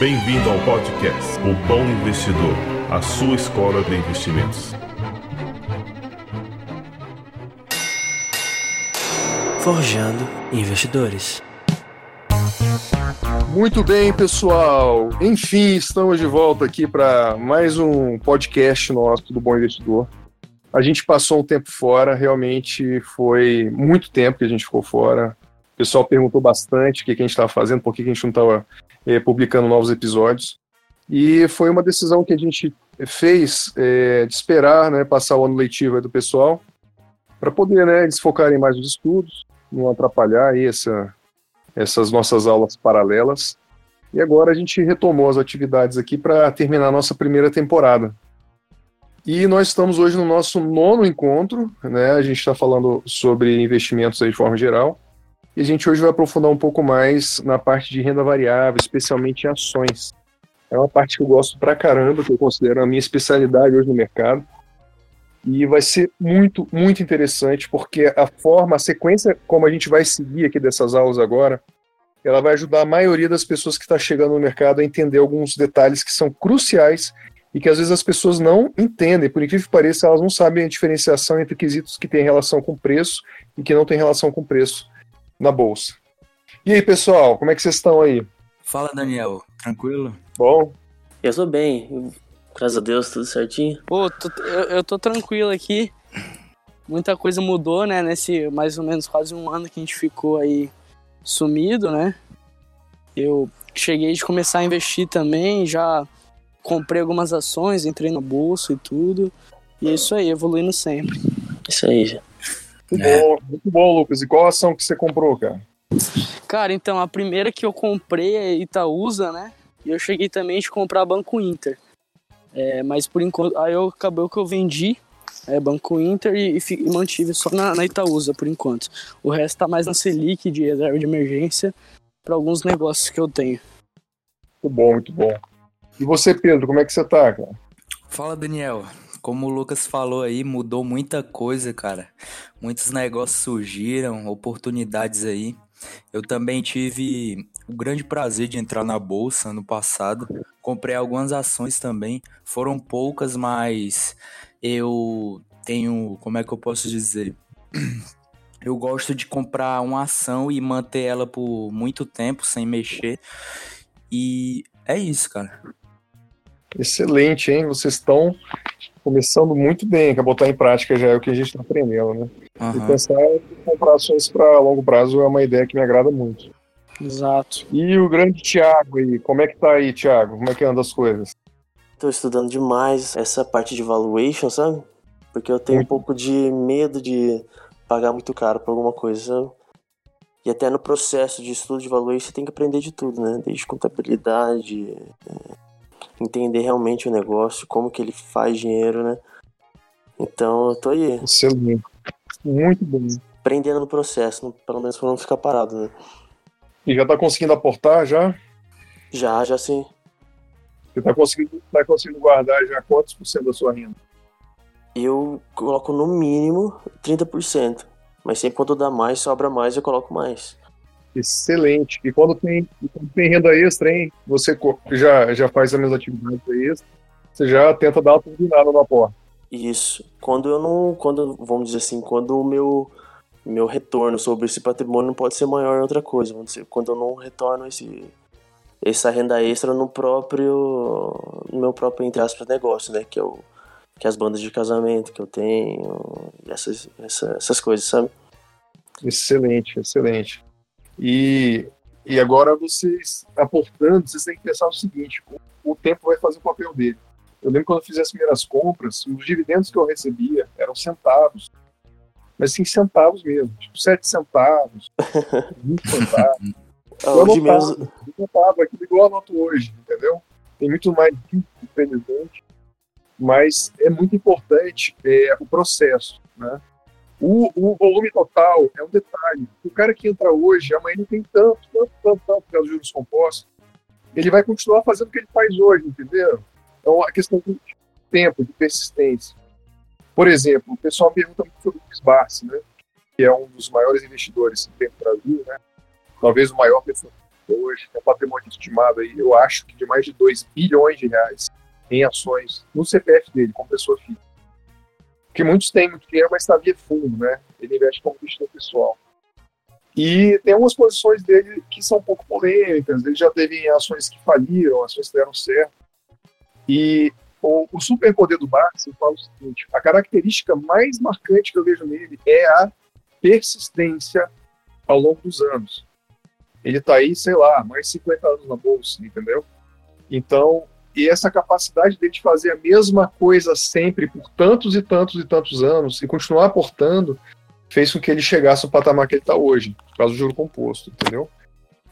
Bem-vindo ao podcast O Bom Investidor, a sua escola de investimentos. Forjando Investidores. Muito bem, pessoal. Enfim, estamos de volta aqui para mais um podcast nosso do Bom Investidor. A gente passou um tempo fora, realmente foi muito tempo que a gente ficou fora. O pessoal perguntou bastante o que, a gente estava fazendo, por que, a gente não estava é, publicando novos episódios. E foi uma decisão que a gente fez é, de esperar né, passar o ano letivo do pessoal para poder né, eles focarem mais nos estudos, não atrapalhar aí essa, essas nossas aulas paralelas. E agora a gente retomou as atividades aqui para terminar a nossa primeira temporada. E nós estamos hoje no nosso nono encontro, né? A gente está falando sobre investimentos de forma geral. E a gente hoje vai aprofundar um pouco mais na parte de renda variável, especialmente em ações. É uma parte que eu gosto pra caramba, que eu considero a minha especialidade hoje no mercado. E vai ser muito, muito interessante, porque a forma, a sequência como a gente vai seguir aqui dessas aulas agora, ela vai ajudar a maioria das pessoas que está chegando no mercado a entender alguns detalhes que são cruciais e que às vezes as pessoas não entendem. Por incrível que pareça, elas não sabem a diferenciação entre quesitos que têm relação com preço e que não têm relação com preço na bolsa. E aí, pessoal, como é que vocês estão aí? Fala, Daniel. Tranquilo? Bom? Eu tô bem. Graças a Deus, tudo certinho. Pô, tô, eu, eu tô tranquilo aqui. Muita coisa mudou, né? Nesse mais ou menos quase um ano que a gente ficou aí sumido, né? Eu cheguei de começar a investir também, já comprei algumas ações, entrei na bolsa e tudo. E é isso aí, evoluindo sempre. Isso aí, já. Muito é. bom, muito bom, Lucas. E qual ação que você comprou, cara? Cara, então, a primeira que eu comprei é Itaúsa, né? E eu cheguei também de comprar Banco Inter. É, mas por enquanto, aí eu acabou que eu vendi é, Banco Inter e, e, e mantive só na, na, Itaúsa por enquanto. O resto tá mais na Selic de reserva de emergência para alguns negócios que eu tenho. Muito bom, muito bom. E você, Pedro, como é que você tá, cara? Fala, Daniel. Como o Lucas falou aí, mudou muita coisa, cara. Muitos negócios surgiram, oportunidades aí. Eu também tive o grande prazer de entrar na bolsa no passado. Comprei algumas ações também. Foram poucas, mas eu tenho, como é que eu posso dizer? Eu gosto de comprar uma ação e manter ela por muito tempo sem mexer. E é isso, cara. Excelente, hein? Vocês estão começando muito bem, que botar em prática já é o que a gente está aprendendo, né? Uhum. E pensar em comprar ações para longo prazo é uma ideia que me agrada muito. Exato. E o grande Thiago aí, como é que tá aí, Thiago? Como é que anda as coisas? Estou estudando demais essa parte de valuation, sabe? Porque eu tenho muito. um pouco de medo de pagar muito caro por alguma coisa, sabe? E até no processo de estudo de valuation você tem que aprender de tudo, né? Desde contabilidade, é entender realmente o negócio, como que ele faz dinheiro, né? Então eu tô aí. Excelente. Muito bom. Aprendendo no processo, pelo menos pra não ficar parado, né? E já tá conseguindo aportar já? Já, já sim. Você tá conseguindo, tá conseguindo guardar já quantos por cento da sua renda? Eu coloco no mínimo 30%. Mas sempre quando dá mais, sobra mais, eu coloco mais. Excelente. E quando tem, quando tem renda extra, hein? Você já, já faz as minhas atividades extra, você já tenta dar uma turbinada na porta. Isso. Quando eu não. Quando, vamos dizer assim, quando o meu, meu retorno sobre esse patrimônio não pode ser maior em outra coisa. Vamos dizer, quando eu não retorno esse, essa renda extra no próprio. no meu próprio, entre aspas, negócio, né? Que é o. Que é as bandas de casamento que eu tenho, essas, essa, essas coisas, sabe? Excelente, excelente. E, e agora vocês, aportando, vocês têm que pensar o seguinte: o, o tempo vai fazer o papel dele. Eu lembro quando eu fiz as primeiras compras, os dividendos que eu recebia eram centavos. Mas sim, centavos mesmo. Tipo, 7 centavos, 20 centavos. Ah, eu anotava, mesmo... eu anotava aquilo igual eu anoto hoje, entendeu? Tem muito mais infelizmente. Mas é muito importante é, o processo, né? O, o, volume total é um detalhe. O cara que entra hoje, amanhã não tem tanto, tanto, tanto, tanto dos juros compostos. Ele vai continuar fazendo o que ele faz hoje, entendeu? Então, a questão de tempo, de persistência. Por exemplo, o pessoal pergunta muito sobre o Luiz Barsi, né? Que é um dos maiores investidores que tem no Brasil, né? Talvez o maior hoje, tem um patrimônio estimado aí, eu acho que de mais de 2 bilhões de reais em ações no CPF dele, como pessoa física. Porque muitos têm muito dinheiro, mas está via fundo, né? Ele investe como investidor pessoal. E tem algumas posições dele que são um pouco polêmicas. Ele já teve ações que faliram, ações que deram certo. E o, o superpoder do Barça fala o seguinte: a característica mais marcante que eu vejo nele é a persistência ao longo dos anos. Ele está aí, sei lá, mais de 50 anos na bolsa, entendeu? Então, e essa capacidade dele de fazer a mesma coisa sempre por tantos e tantos e tantos anos e continuar aportando fez com que ele chegasse ao patamar que ele está hoje, por causa do juro composto, entendeu?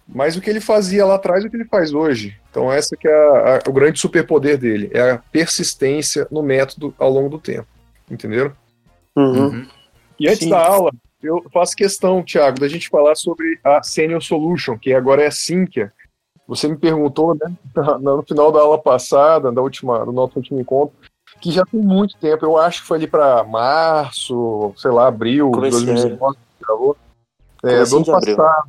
Mas o que ele fazia lá atrás é o que ele faz hoje. Então essa que é a, a, o grande superpoder dele, é a persistência no método ao longo do tempo, entenderam? Uhum. uhum. E antes Sim. da aula, eu faço questão, Thiago, da gente falar sobre a Senior Solution, que agora é a Sinqia. Você me perguntou, né, no final da aula passada, da última, do nosso último encontro, que já tem muito tempo. Eu acho que foi ali para março, sei lá, abril de 2019 que gravou. É, do ano passado.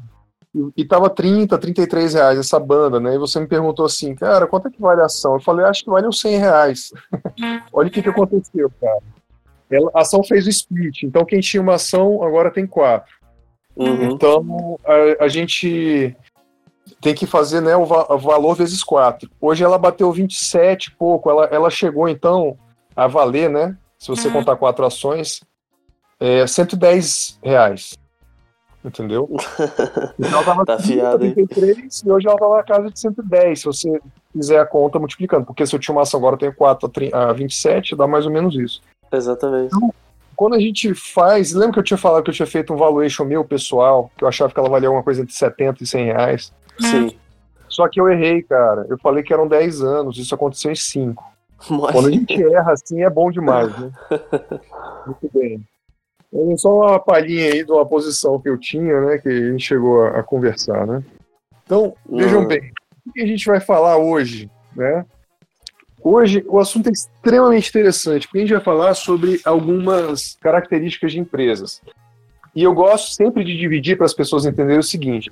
E, e tava 30, 33 reais essa banda, né? E você me perguntou assim, cara, quanto é que vale a ação? Eu falei, acho que vale uns 100 reais. Olha o que, que aconteceu, cara. Ela, a ação fez o split, então quem tinha uma ação agora tem quatro. Uhum. Então a, a gente tem que fazer né, o, va o, valor vezes 4. Hoje ela bateu 27 e pouco, ela, ela chegou então a valer, né? Se você uhum. contar quatro ações, é 110 reais. Entendeu? Então ela tá fiado, 33 e hoje ela tá na casa de 110, se você fizer a conta multiplicando. Porque se eu tinha uma ação agora eu tenho 4 a 27, dá mais ou menos isso. Exatamente. Então, quando a gente faz. Lembra que eu tinha falado que eu tinha feito um valuation meu pessoal, que eu achava que ela valia alguma coisa entre 70 e 100 reais? Sim. Só que eu errei, cara. Eu falei que eram 10 anos, isso aconteceu em 5. Quando a gente erra assim é bom demais, né? Muito bem. É só uma palhinha aí de uma posição que eu tinha, né? Que a gente chegou a, a conversar, né? Então, vejam uhum. bem, o que a gente vai falar hoje, né? Hoje o assunto é extremamente interessante, porque a gente vai falar sobre algumas características de empresas. E eu gosto sempre de dividir para as pessoas entenderem o seguinte: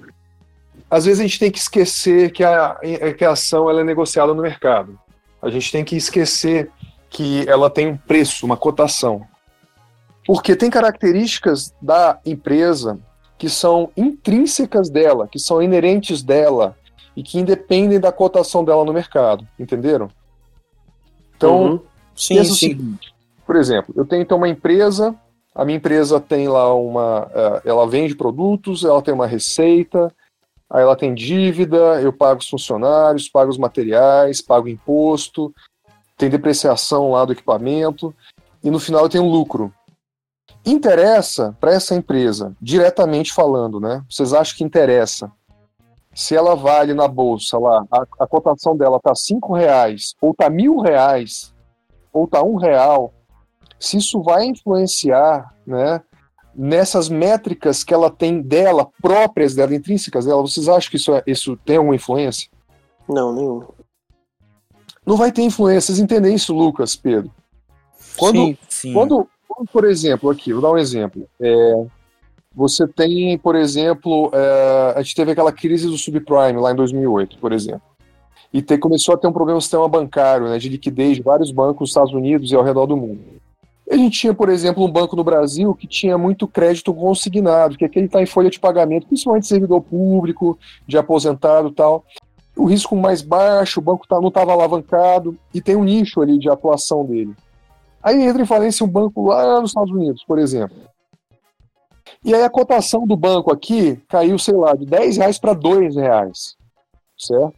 às vezes a gente tem que esquecer que a, que a ação ela é negociada no mercado. A gente tem que esquecer que ela tem um preço, uma cotação. Porque tem características da empresa que são intrínsecas dela, que são inerentes dela e que independem da cotação dela no mercado, entenderam? Então, uhum. sim, sim. Seguinte, por exemplo, eu tenho então uma empresa, a minha empresa tem lá uma, eh, ela vende produtos, ela tem uma receita, aí ela tem dívida, eu pago os funcionários, pago os materiais, pago imposto, tem depreciação lá do equipamento, e no final eu tenho lucro. Interessa para essa empresa, diretamente falando, né? Vocês acham que interessa? Se ela vale na bolsa lá, a, a cotação dela tá cinco reais, ou tá mil reais, ou tá um real, se isso vai influenciar, né, nessas métricas que ela tem dela, próprias dela, intrínsecas dela, vocês acham que isso, é, isso tem alguma influência? Não, nenhuma. Não vai ter influência. Vocês entendem isso, Lucas, Pedro? Quando, sim, sim. Quando, quando por exemplo, aqui, vou dar um exemplo. É, você tem, por exemplo, é, a gente teve aquela crise do subprime lá em 2008, por exemplo. E te, começou a ter um problema no sistema bancário, né, de liquidez de vários bancos nos Estados Unidos e ao redor do mundo. A gente tinha, por exemplo, um banco no Brasil que tinha muito crédito consignado, que é aquele está em folha de pagamento, principalmente servidor público, de aposentado tal. O risco mais baixo, o banco tá, não estava alavancado e tem um nicho ali de atuação dele. Aí entra em falência um banco lá nos Estados Unidos, por exemplo. E aí a cotação do banco aqui caiu, sei lá, de 10 reais para 2 reais. Certo?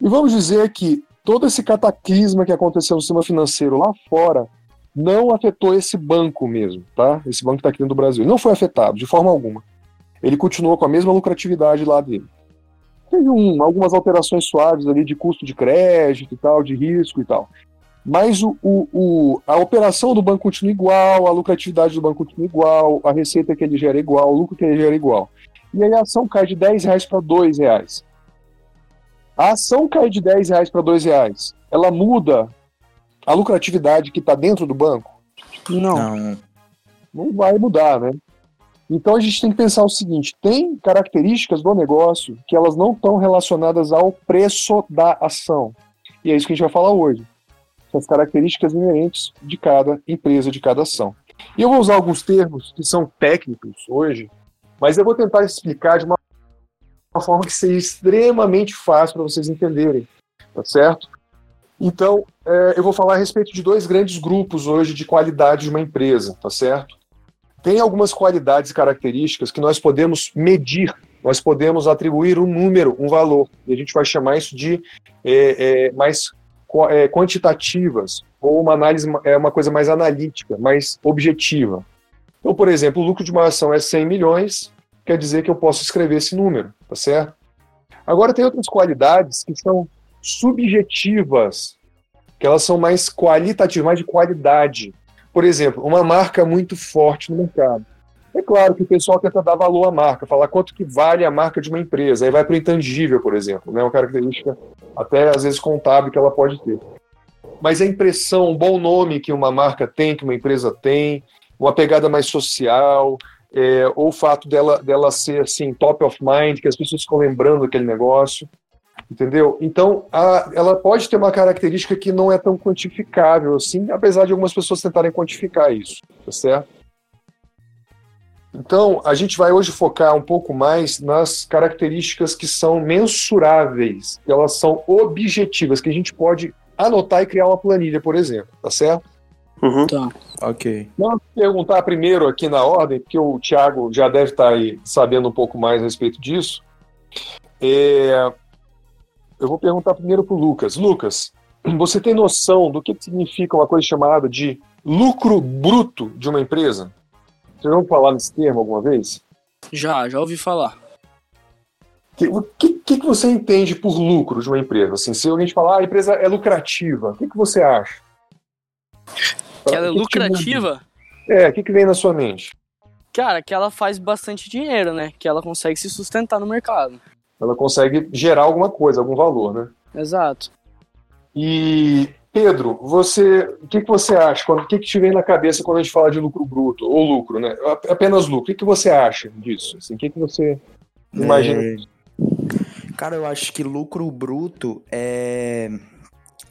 E vamos dizer que todo esse cataclisma que aconteceu no sistema financeiro lá fora não afetou esse banco mesmo, tá? Esse banco que está aqui dentro do Brasil. Não foi afetado, de forma alguma. Ele continuou com a mesma lucratividade lá dele. Teve um, algumas alterações suaves ali de custo de crédito e tal, de risco e tal. Mas o, o, o, a operação do banco continua igual, a lucratividade do banco continua igual, a receita que ele gera é igual, o lucro que ele gera é igual. E aí a ação cai de 10 reais para 2 reais. A ação cai de 10 reais para 2 reais. Ela muda a lucratividade que está dentro do banco? Não. Não. Não vai mudar, né? Então a gente tem que pensar o seguinte: tem características do negócio que elas não estão relacionadas ao preço da ação. E é isso que a gente vai falar hoje. São as características inerentes de cada empresa, de cada ação. E eu vou usar alguns termos que são técnicos hoje, mas eu vou tentar explicar de uma, uma forma que seja extremamente fácil para vocês entenderem, tá certo? Então, é, eu vou falar a respeito de dois grandes grupos hoje de qualidade de uma empresa, tá certo? Tem algumas qualidades e características que nós podemos medir, nós podemos atribuir um número, um valor, e a gente vai chamar isso de é, é, mais é, quantitativas, ou uma análise, é uma coisa mais analítica, mais objetiva. Então, por exemplo, o lucro de uma ação é 100 milhões, quer dizer que eu posso escrever esse número, tá certo? Agora, tem outras qualidades que são subjetivas, que elas são mais qualitativas, mais de qualidade. Por exemplo, uma marca muito forte no mercado. É claro que o pessoal tenta dar valor à marca, falar quanto que vale a marca de uma empresa. Aí vai para o intangível, por exemplo, né? uma característica até às vezes contábil que ela pode ter. Mas a impressão, o bom nome que uma marca tem, que uma empresa tem, uma pegada mais social, é, ou o fato dela, dela ser assim top of mind, que as pessoas ficam lembrando aquele negócio, entendeu? Então, a, ela pode ter uma característica que não é tão quantificável assim, apesar de algumas pessoas tentarem quantificar isso, tá certo? Então, a gente vai hoje focar um pouco mais nas características que são mensuráveis, que elas são objetivas, que a gente pode anotar e criar uma planilha, por exemplo, tá certo? Uhum. Tá. Ok. Vamos perguntar primeiro aqui na ordem, porque o Thiago já deve estar aí sabendo um pouco mais a respeito disso. É... Eu vou perguntar primeiro para o Lucas. Lucas, você tem noção do que significa uma coisa chamada de lucro bruto de uma empresa? Você já ouviu falar nesse termo alguma vez? Já, já ouvi falar. O que, que, que, você entende por lucro de uma empresa? Assim, se alguém te falar, ah, a empresa é lucrativa, o que, que você acha? Que ela é lucrativa? É, o que, que vem na sua mente? Cara, que ela faz bastante dinheiro, né? Que ela consegue se sustentar no mercado. Ela consegue gerar alguma coisa, algum valor, né? Exato. E Pedro, você, o que, que você acha? O que, que te vem na cabeça quando a gente fala de lucro bruto ou lucro, né? Apenas lucro. O que, que você acha disso? Assim, o que, que você imagina? É... Cara, eu acho que lucro bruto é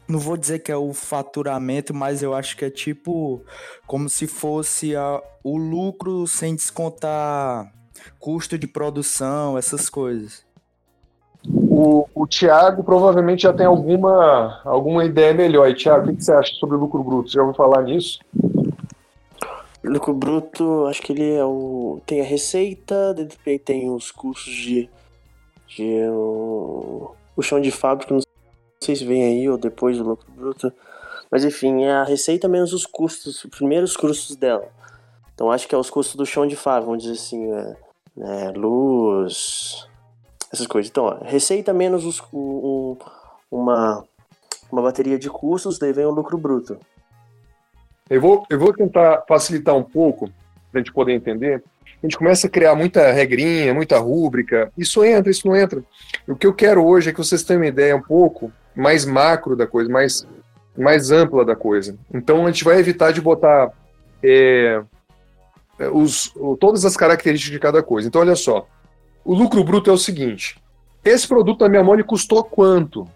não vou dizer que é o faturamento, mas eu acho que é tipo como se fosse a, o lucro sem descontar custo de produção, essas coisas. O, o Thiago provavelmente já tem alguma, alguma ideia melhor. E, Thiago, o que, você acha sobre o lucro bruto? Você já ouviu falar nisso? Lucro bruto, acho que ele é o. Tem a receita, tem os custos de. de o, o chão de fábrica, não sei se vem aí ou depois do lucro bruto. Mas enfim, é a receita menos os custos, os primeiros custos dela. Então acho que é os custos do chão de fábrica, vamos dizer assim, é, é, luz, essas coisas. Então, ó, receita menos os, um, uma, uma bateria de custos, daí vem o lucro bruto. Eu vou, eu vou tentar facilitar um pouco, para a gente poder entender. A gente começa a criar muita regrinha, muita rúbrica. Isso entra, isso não entra. O que eu quero hoje é que vocês tenham uma ideia um pouco mais macro da coisa, mais, mais ampla da coisa. Então a gente vai evitar de botar é, os, todas as características de cada coisa. Então, olha só. O lucro bruto é o seguinte: esse produto na minha mão ele custou quanto?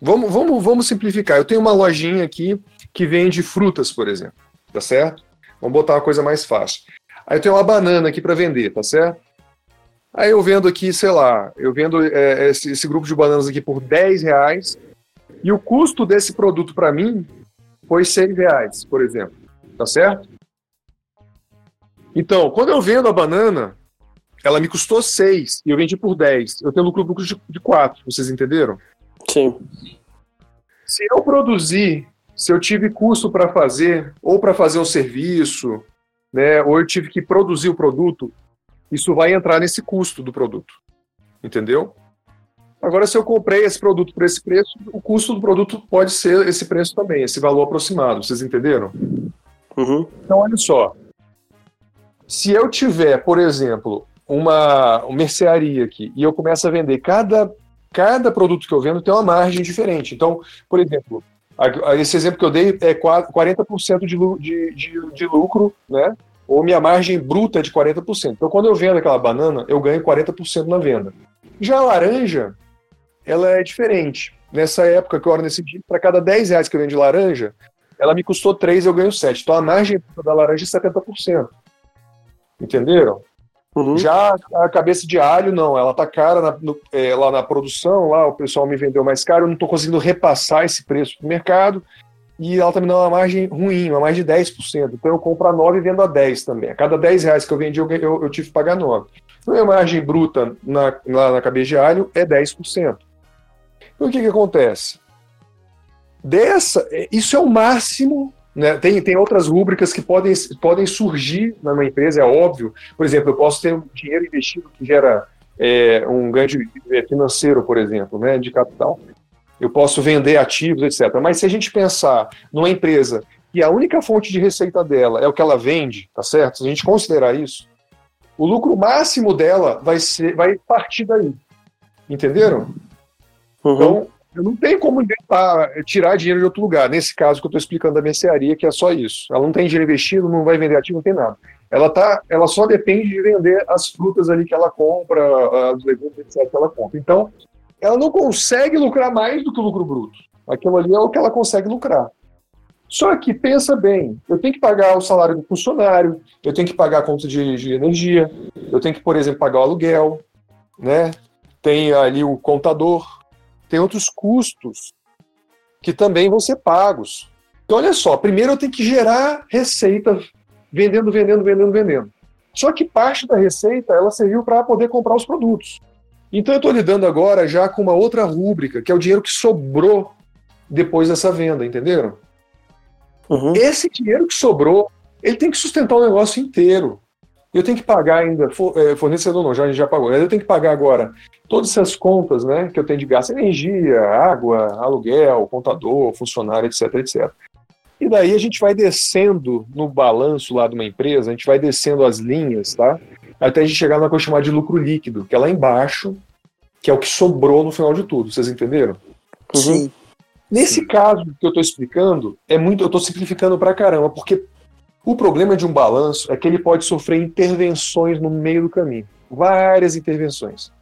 Vamos, vamos, vamos simplificar. Eu tenho uma lojinha aqui que vende frutas, por exemplo, tá certo? Vamos botar uma coisa mais fácil. Aí eu tenho uma banana aqui para vender, tá certo? Aí eu vendo aqui, sei lá, eu vendo é, esse, esse, grupo de bananas aqui por 10 reais e o custo desse produto para mim foi 6 reais, por exemplo, tá certo? Então, quando eu vendo a banana, ela me custou 6 e eu vendi por 10. Eu tenho lucro, lucro de, de 4, vocês entenderam? Sim. Se eu produzir, se eu tive custo para fazer, ou para fazer um serviço, né, ou eu tive que produzir o produto, isso vai entrar nesse custo do produto. Entendeu? Agora, se eu comprei esse produto por esse preço, o custo do produto pode ser esse preço também, esse valor aproximado. Vocês entenderam? Uhum. Então, olha só. Se eu tiver, por exemplo, uma, uma mercearia aqui e eu começo a vender cada, cada produto que eu vendo tem uma margem diferente. Então, por exemplo, esse exemplo que eu dei é 40% de, de, de, de lucro, né? ou minha margem bruta é de 40%. Então, quando eu vendo aquela banana, eu ganho 40% na venda. Já a laranja, ela é diferente. Nessa época que eu era nesse dia, para cada 10 reais que eu vendo de laranja, ela me custou 3 eu ganho 7. Então, a margem da laranja é 70%. Entenderam? Uhum. Já a cabeça de alho, não, ela tá cara na, no, é, lá na produção, lá o pessoal me vendeu mais caro, eu não estou conseguindo repassar esse preço para o mercado, e ela tá me dando uma margem ruim, uma margem de 10%. Então eu compro a 9 e vendo a 10 também. A cada 10 reais que eu vendi, eu, eu, eu tive que pagar 9. Então a margem bruta na, lá na cabeça de alho é 10%. Então o que, que acontece? Dessa, é, isso é o máximo né? Tem, tem outras rúbricas que podem, podem surgir numa empresa, é óbvio. Por exemplo, eu posso ter um dinheiro investido que gera é, um ganho financeiro, por exemplo, né, de capital. Eu posso vender ativos, etc. Mas se a gente pensar numa empresa e a única fonte de receita dela é o que ela vende, tá certo? Se a gente considerar isso, o lucro máximo dela vai ser, vai partir daí. Entenderam? Uhum. Então, eu não tenho como inventar, tirar dinheiro de outro lugar. Nesse caso que eu estou explicando da mercearia, que é só isso. Ela não tem dinheiro investido, não vai vender ativo, não tem nada. Ela, tá, ela só depende de vender as frutas ali que ela compra, os legumes, etc. que ela compra. Então, ela não consegue lucrar mais do que o lucro bruto. Aquilo ali é o que ela consegue lucrar. Só que pensa bem, eu tenho que pagar o salário do funcionário, eu tenho que pagar a conta de, de energia, eu tenho que, por exemplo, pagar o aluguel, né? Tem ali o contador, tem outros custos que também vão ser pagos. Então, olha só, primeiro eu tenho que gerar receita vendendo, vendendo, vendendo, vendendo. Só que parte da receita ela serviu para poder comprar os produtos. Então eu estou lidando agora já com uma outra rúbrica, que é o dinheiro que sobrou depois dessa venda, entenderam? Uhum. Esse dinheiro que sobrou, ele tem que sustentar o negócio inteiro. Eu tenho que pagar ainda, é, fornecedor não, já, já pagou. Eu tenho que pagar agora todas essas contas né, que eu tenho de gasto, energia, água, aluguel, contador, funcionário, etc, etc. E daí a gente vai descendo no balanço lá de uma empresa, a gente vai descendo as linhas, tá? Até a gente chegar na coisa chamada de lucro líquido, que é lá embaixo, que é o que sobrou no final de tudo. Vocês entenderam? Sim. Nesse Sim. caso que eu estou explicando, é muito, eu estou simplificando pra caramba, porque o problema de um balanço é que ele pode sofrer intervenções no meio do caminho, várias intervenções.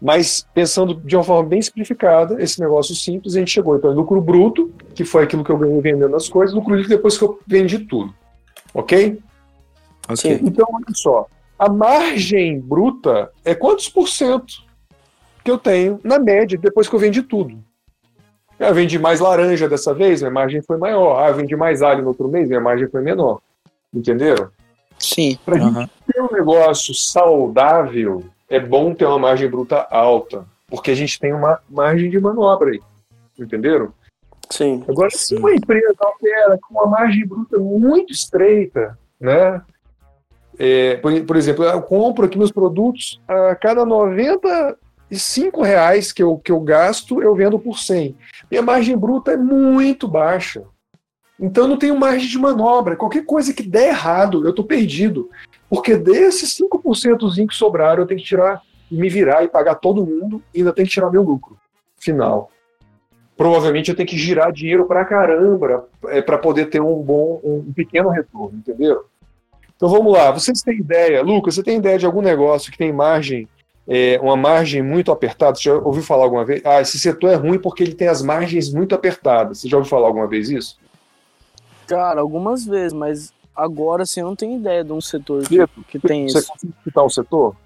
Mas pensando de uma forma bem simplificada, esse negócio simples, a gente chegou então lucro bruto, que foi aquilo que eu ganhei vendendo as coisas, lucro líquido depois que eu vendi tudo. Ok? Ok. Então, olha só. A margem bruta é quantos por cento que eu tenho, na média, depois que eu vendi tudo? Eu vendi mais laranja dessa vez, minha margem foi maior. Ah, eu vendi mais alho no outro mês, minha margem foi menor. Entenderam? Sim. Para uhum. gente ter um negócio saudável, é bom ter uma margem bruta alta, porque a gente tem uma margem de manobra aí. Entenderam? Sim. Agora, se uma empresa opera com uma margem bruta muito estreita, né? É, por, por, exemplo, eu compro aqui meus produtos a cada 90 e cinco reais que eu, que eu gasto, eu vendo por 100. Minha margem bruta é muito baixa. Então eu não tenho margem de manobra. Qualquer coisa que der errado, eu estou perdido. Porque desses 5% que sobraram, eu tenho que tirar, me virar e pagar todo mundo e ainda tenho que tirar meu lucro final. Provavelmente eu tenho que girar dinheiro para caramba é, para poder ter um bom, um pequeno retorno, entendeu? Então vamos lá, vocês têm ideia, Lucas, você tem ideia de algum negócio que tem margem é, uma margem muito apertada. Você já ouviu falar alguma vez? Ah, esse setor é ruim porque ele tem as margens muito apertadas. Você já ouviu falar alguma vez isso? Cara, algumas vezes, mas agora assim eu não tenho ideia de um setor que, que tem você isso. Você consegue citar o setor?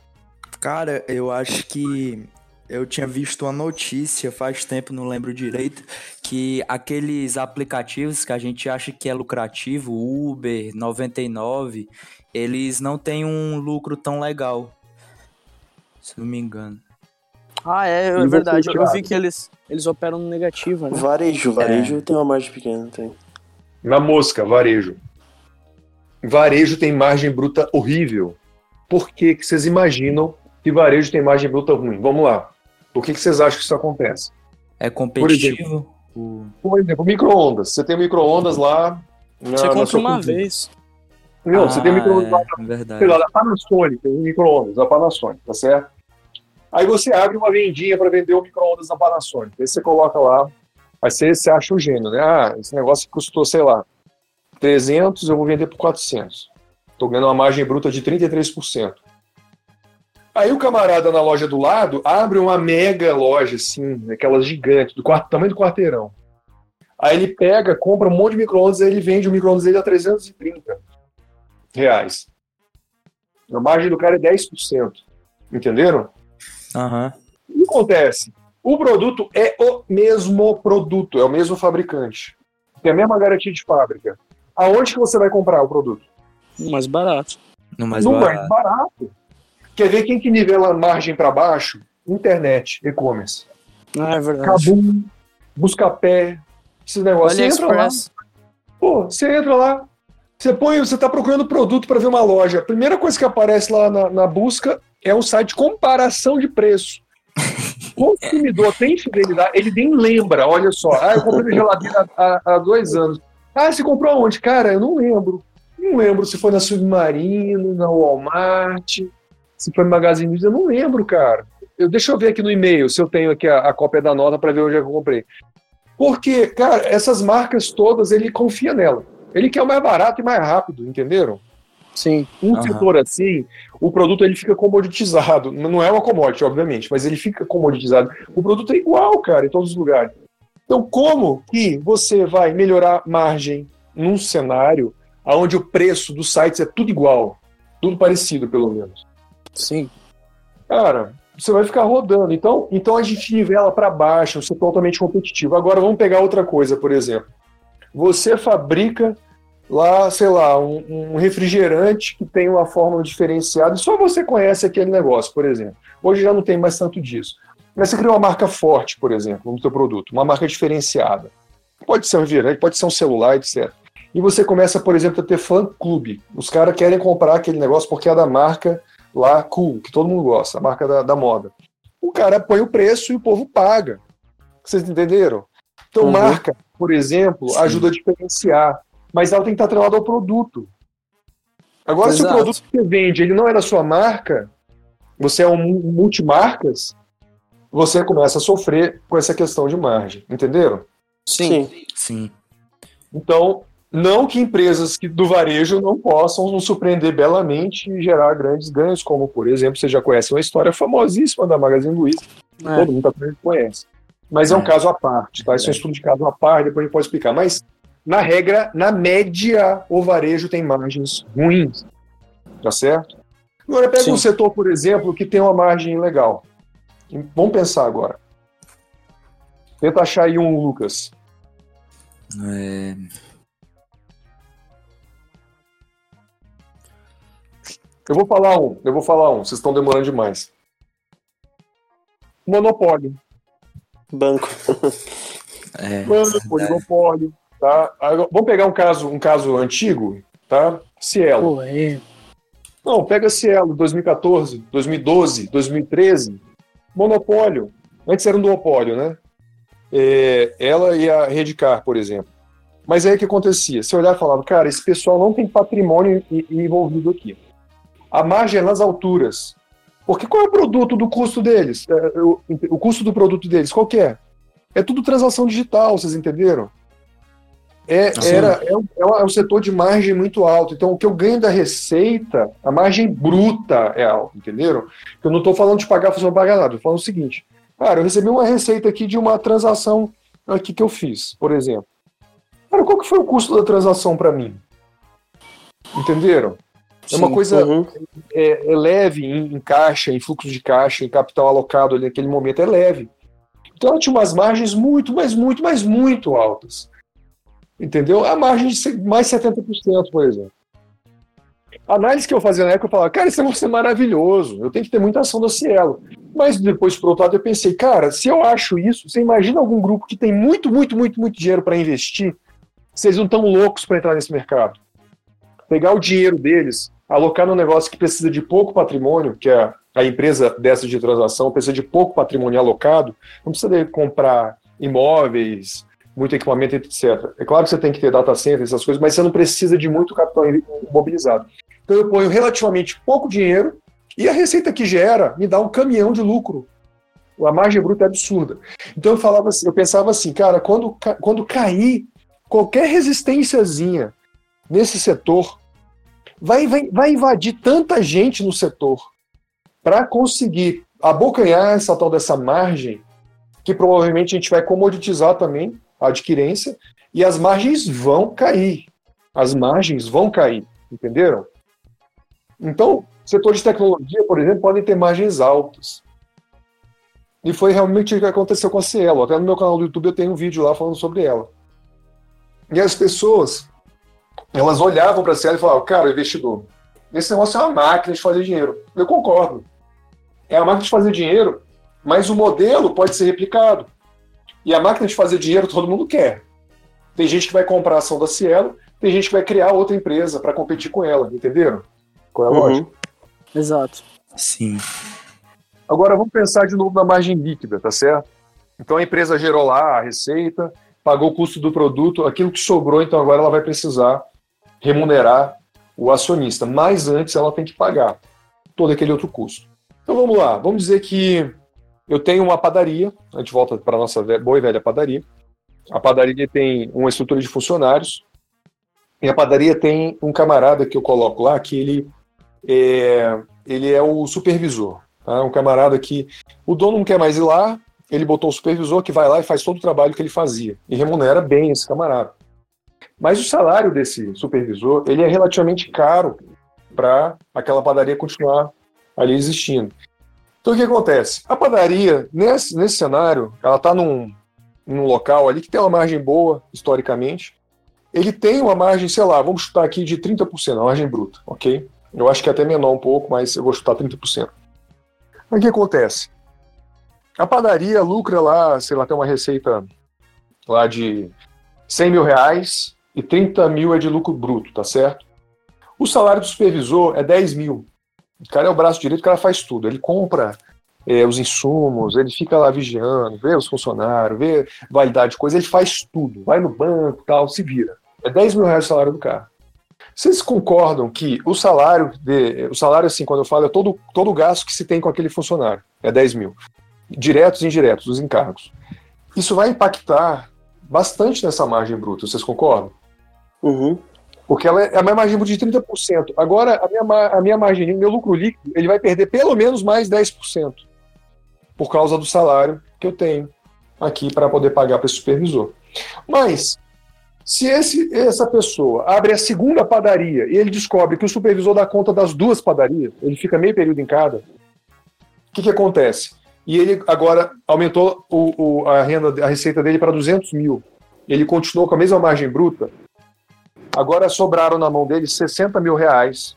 Cara, eu acho que eu tinha visto uma notícia faz tempo, não lembro direito, que aqueles aplicativos que a gente acha que é lucrativo, Uber, 99, eles não têm um lucro tão legal se não me engano. Ah, é, é verdade. Eu vi que eles, eles operam no negativo, né? Varejo, varejo é. tem uma margem pequena, tem. Na mosca, varejo. Varejo tem margem bruta horrível. Por que, que vocês imaginam que varejo tem margem bruta ruim? Vamos lá. Por que, que vocês acham que isso acontece? É competitivo? Por exemplo, micro-ondas. Você tem micro-ondas lá. Na, você compra uma vez. Não, ah, você tem ah, micro-ondas é, lá, verdade. sei lá, da Panasonic, tem um micro-ondas da Panasonic, tá certo? Aí você abre uma vendinha para vender o micro-ondas da Panasonic. Aí você coloca lá, aí você, você acha o gênio, né? Ah, esse negócio custou, sei lá, 300, eu vou vender por 400. Estou ganhando uma margem bruta de 33%. Aí o camarada na loja do lado abre uma mega loja, assim, aquelas gigantes, do quarto, tamanho do quarteirão. Aí ele pega, compra um monte de micro-ondas e ele vende o micro-ondas dele a 330 reais. A margem do cara é 10%. Entenderam? Aham. O que acontece? O produto é o mesmo produto, é o mesmo fabricante. Tem a mesma garantia de fábrica. Aonde que você vai comprar o produto? Mais barato. No mais no barato. mais barato. Quer ver quem que nivela a margem para baixo? Internet, e-commerce. Ah, é verdade. Cabum, Buscapé, esses negócios. Você entra lá, pô, você entra lá, você põe, você tá procurando produto para ver uma loja. A primeira coisa que aparece lá na, na busca é um site de comparação de preço. Consumidor tem fidelidade, ele nem lembra, olha só. Ah, eu comprei minha geladeira há, há dois anos. Ah, você comprou aonde? Cara, eu não lembro. Não lembro se foi na Submarino, na Walmart, se foi no Magazine Luiza, eu não lembro, cara. Eu, deixa eu ver aqui no e-mail se eu tenho aqui a, a cópia da nota para ver onde é que eu comprei. Porque, cara, essas marcas todas, ele confia nela. Ele quer o mais barato e mais rápido, entenderam? Sim. Um Aham. setor assim, o produto ele fica comoditizado. Não é uma commodity, obviamente, mas ele fica comoditizado. O produto é igual, cara, em todos os lugares. Então, como que você vai melhorar margem num cenário onde o preço dos sites é tudo igual? Tudo parecido, pelo menos. Sim. Cara, você vai ficar rodando. Então, então a gente nivela para baixo, você é totalmente competitivo. Agora vamos pegar outra coisa, por exemplo. Você fabrica lá, sei lá, um, um refrigerante que tem uma fórmula diferenciada só você conhece aquele negócio, por exemplo. Hoje já não tem mais tanto disso. Mas você cria uma marca forte, por exemplo, no seu produto, uma marca diferenciada. Pode ser um refrigerante, pode ser um celular, etc. E você começa, por exemplo, a ter fã-clube. Os caras querem comprar aquele negócio porque é da marca lá cool, que todo mundo gosta, a marca da, da moda. O cara põe o preço e o povo paga. Vocês entenderam? Então, Uhum. marca, por exemplo, Sim. ajuda a diferenciar, mas ela tem que estar atrelada ao produto. Agora, se o Exato. produto que você vende ele não é da sua marca, você é um mu- multimarcas, você começa a sofrer com essa questão de margem, entenderam? Sim. Sim. Sim. Então, não que empresas que, do varejo não possam nos surpreender belamente e gerar grandes ganhos, como, por exemplo, você já conhece uma história famosíssima da Magazine Luiza, que É. todo mundo também conhece. Mas é um É. caso à parte, tá? Isso é um estudo de caso à parte, depois a gente pode explicar. Mas, na regra, na média, o varejo tem margens ruins, tá certo? Agora, pega Sim. um setor, por exemplo, que tem uma margem legal. Vamos pensar agora. Tenta achar aí um Lucas. É, Eu vou falar um, eu vou falar um, vocês estão demorando demais. Monopólio. Banco. é, Banco, monopólio, tá? Agora, vamos pegar um caso, um caso antigo, tá? Cielo. Pô, aí. Não, pega Cielo, 2014, 2012, 2013. Monopólio. Antes era um duopólio, né? É, ela e a Redcar, por exemplo. Mas aí o que acontecia? Você olhava e falava, cara, esse pessoal não tem patrimônio envolvido aqui. A margem é nas alturas. Porque qual é o produto do custo deles? É, O, o custo do produto deles, qual que é? É tudo transação digital, vocês entenderam? É, Sim. era, é, um, é um- é um setor de margem muito alto. Então, o que eu ganho da receita, a margem bruta é alta, entenderam? Eu não estou falando de pagar, não pagar nada. Eu estou falando o seguinte. Cara, eu recebi uma receita aqui de uma transação aqui que eu fiz, por exemplo. Cara, qual que foi o custo da transação para mim? Entenderam? É uma Sim. coisa Uhum. é, é leve em, em caixa, em fluxo de caixa, em capital alocado ali naquele momento, é leve. Então ela tinha umas margens muito, mas muito, mas muito altas. Entendeu? A margem de mais 70%, por exemplo. A análise que eu fazia na época, eu falava, cara, esse negócio é maravilhoso, eu tenho que ter muita ação da Cielo. Mas depois, por outro lado, eu pensei, cara, se eu acho isso, você imagina algum grupo que tem muito, muito, muito, muito dinheiro para investir, vocês não estão loucos para entrar nesse mercado. Pegar o dinheiro deles, alocar num negócio que precisa de pouco patrimônio, que é a empresa dessa de transação precisa de pouco patrimônio alocado, não precisa de comprar imóveis, muito equipamento, etc. É claro que você tem que ter data center, essas coisas, mas você não precisa de muito capital imobilizado. Então eu ponho relativamente pouco dinheiro e a receita que gera me dá um caminhão de lucro. A margem bruta é absurda. Então eu falava assim, eu pensava assim, cara, quando, quando cair qualquer resistênciazinha nesse setor, vai, vai, vai invadir tanta gente no setor para conseguir abocanhar essa tal dessa margem, que provavelmente a gente vai comoditizar também adquirência, e as margens vão cair. As margens vão cair, entenderam? Então, setor de tecnologia, por exemplo, podem ter margens altas. E foi realmente o que aconteceu com a Cielo. Até no meu canal do YouTube eu tenho um vídeo lá falando sobre ela. E as pessoas, elas olhavam para a Cielo e falavam, cara, investidor, esse negócio é uma máquina de fazer dinheiro. Eu concordo. É a máquina de fazer dinheiro, mas o modelo pode ser replicado. E a máquina de fazer dinheiro todo mundo quer. Tem gente que vai comprar a ação da Cielo, tem gente que vai criar outra empresa para competir com ela, entenderam? Qual é a uhum. lógica? Exato. Sim. Agora vamos pensar de novo na margem líquida, tá certo? Então a empresa gerou lá a receita, pagou o custo do produto, aquilo que sobrou, então agora ela vai precisar remunerar o acionista. Mas antes ela tem que pagar todo aquele outro custo. Então vamos lá, vamos dizer que eu tenho uma padaria, a gente volta para nossa boa e velha padaria. A padaria tem uma estrutura de funcionários, e a padaria tem um camarada que eu coloco lá, que ele é, ele é o supervisor. Tá? Um camarada que o dono não quer mais ir lá, ele botou o supervisor que vai lá e faz todo o trabalho que ele fazia e remunera bem esse camarada. Mas o salário desse supervisor ele é relativamente caro para aquela padaria continuar ali existindo. Então o que acontece? A padaria, nesse, nesse cenário, ela está num, num local ali que tem uma margem boa, historicamente. Ele tem uma margem, sei lá, vamos chutar aqui de 30%, a margem bruta, ok? Eu acho que é até menor um pouco, mas eu vou chutar 30%. Aí o que acontece? A padaria lucra lá, sei lá, tem uma receita lá de 100 mil reais e 30 mil é de lucro bruto, tá certo? O salário do supervisor é 10 mil. O cara é o braço direito, o cara faz tudo. Ele compra é, os insumos, ele fica lá vigiando, vê os funcionários, vê validade de coisa, ele faz tudo. Vai no banco tal, se vira. É 10 mil reais o salário do cara. Vocês concordam que o salário, de, o salário, assim, quando eu falo, é todo, todo o gasto que se tem com aquele funcionário, é 10 mil. Diretos e indiretos, os encargos. Isso vai impactar bastante nessa margem bruta, vocês concordam? Uhum. Porque ela é a minha margem bruta de 30%. Agora, a minha, a minha margem, meu lucro líquido, ele vai perder pelo menos mais 10%. Por causa do salário que eu tenho aqui para poder pagar para esse supervisor. Mas, se esse, essa pessoa abre a segunda padaria e ele descobre que o supervisor dá conta das duas padarias, ele fica meio período em cada, o que, que acontece? E ele agora aumentou o, o, a renda, a receita dele para 200 mil. Ele continuou com a mesma margem bruta. Agora sobraram na mão dele 60 mil reais.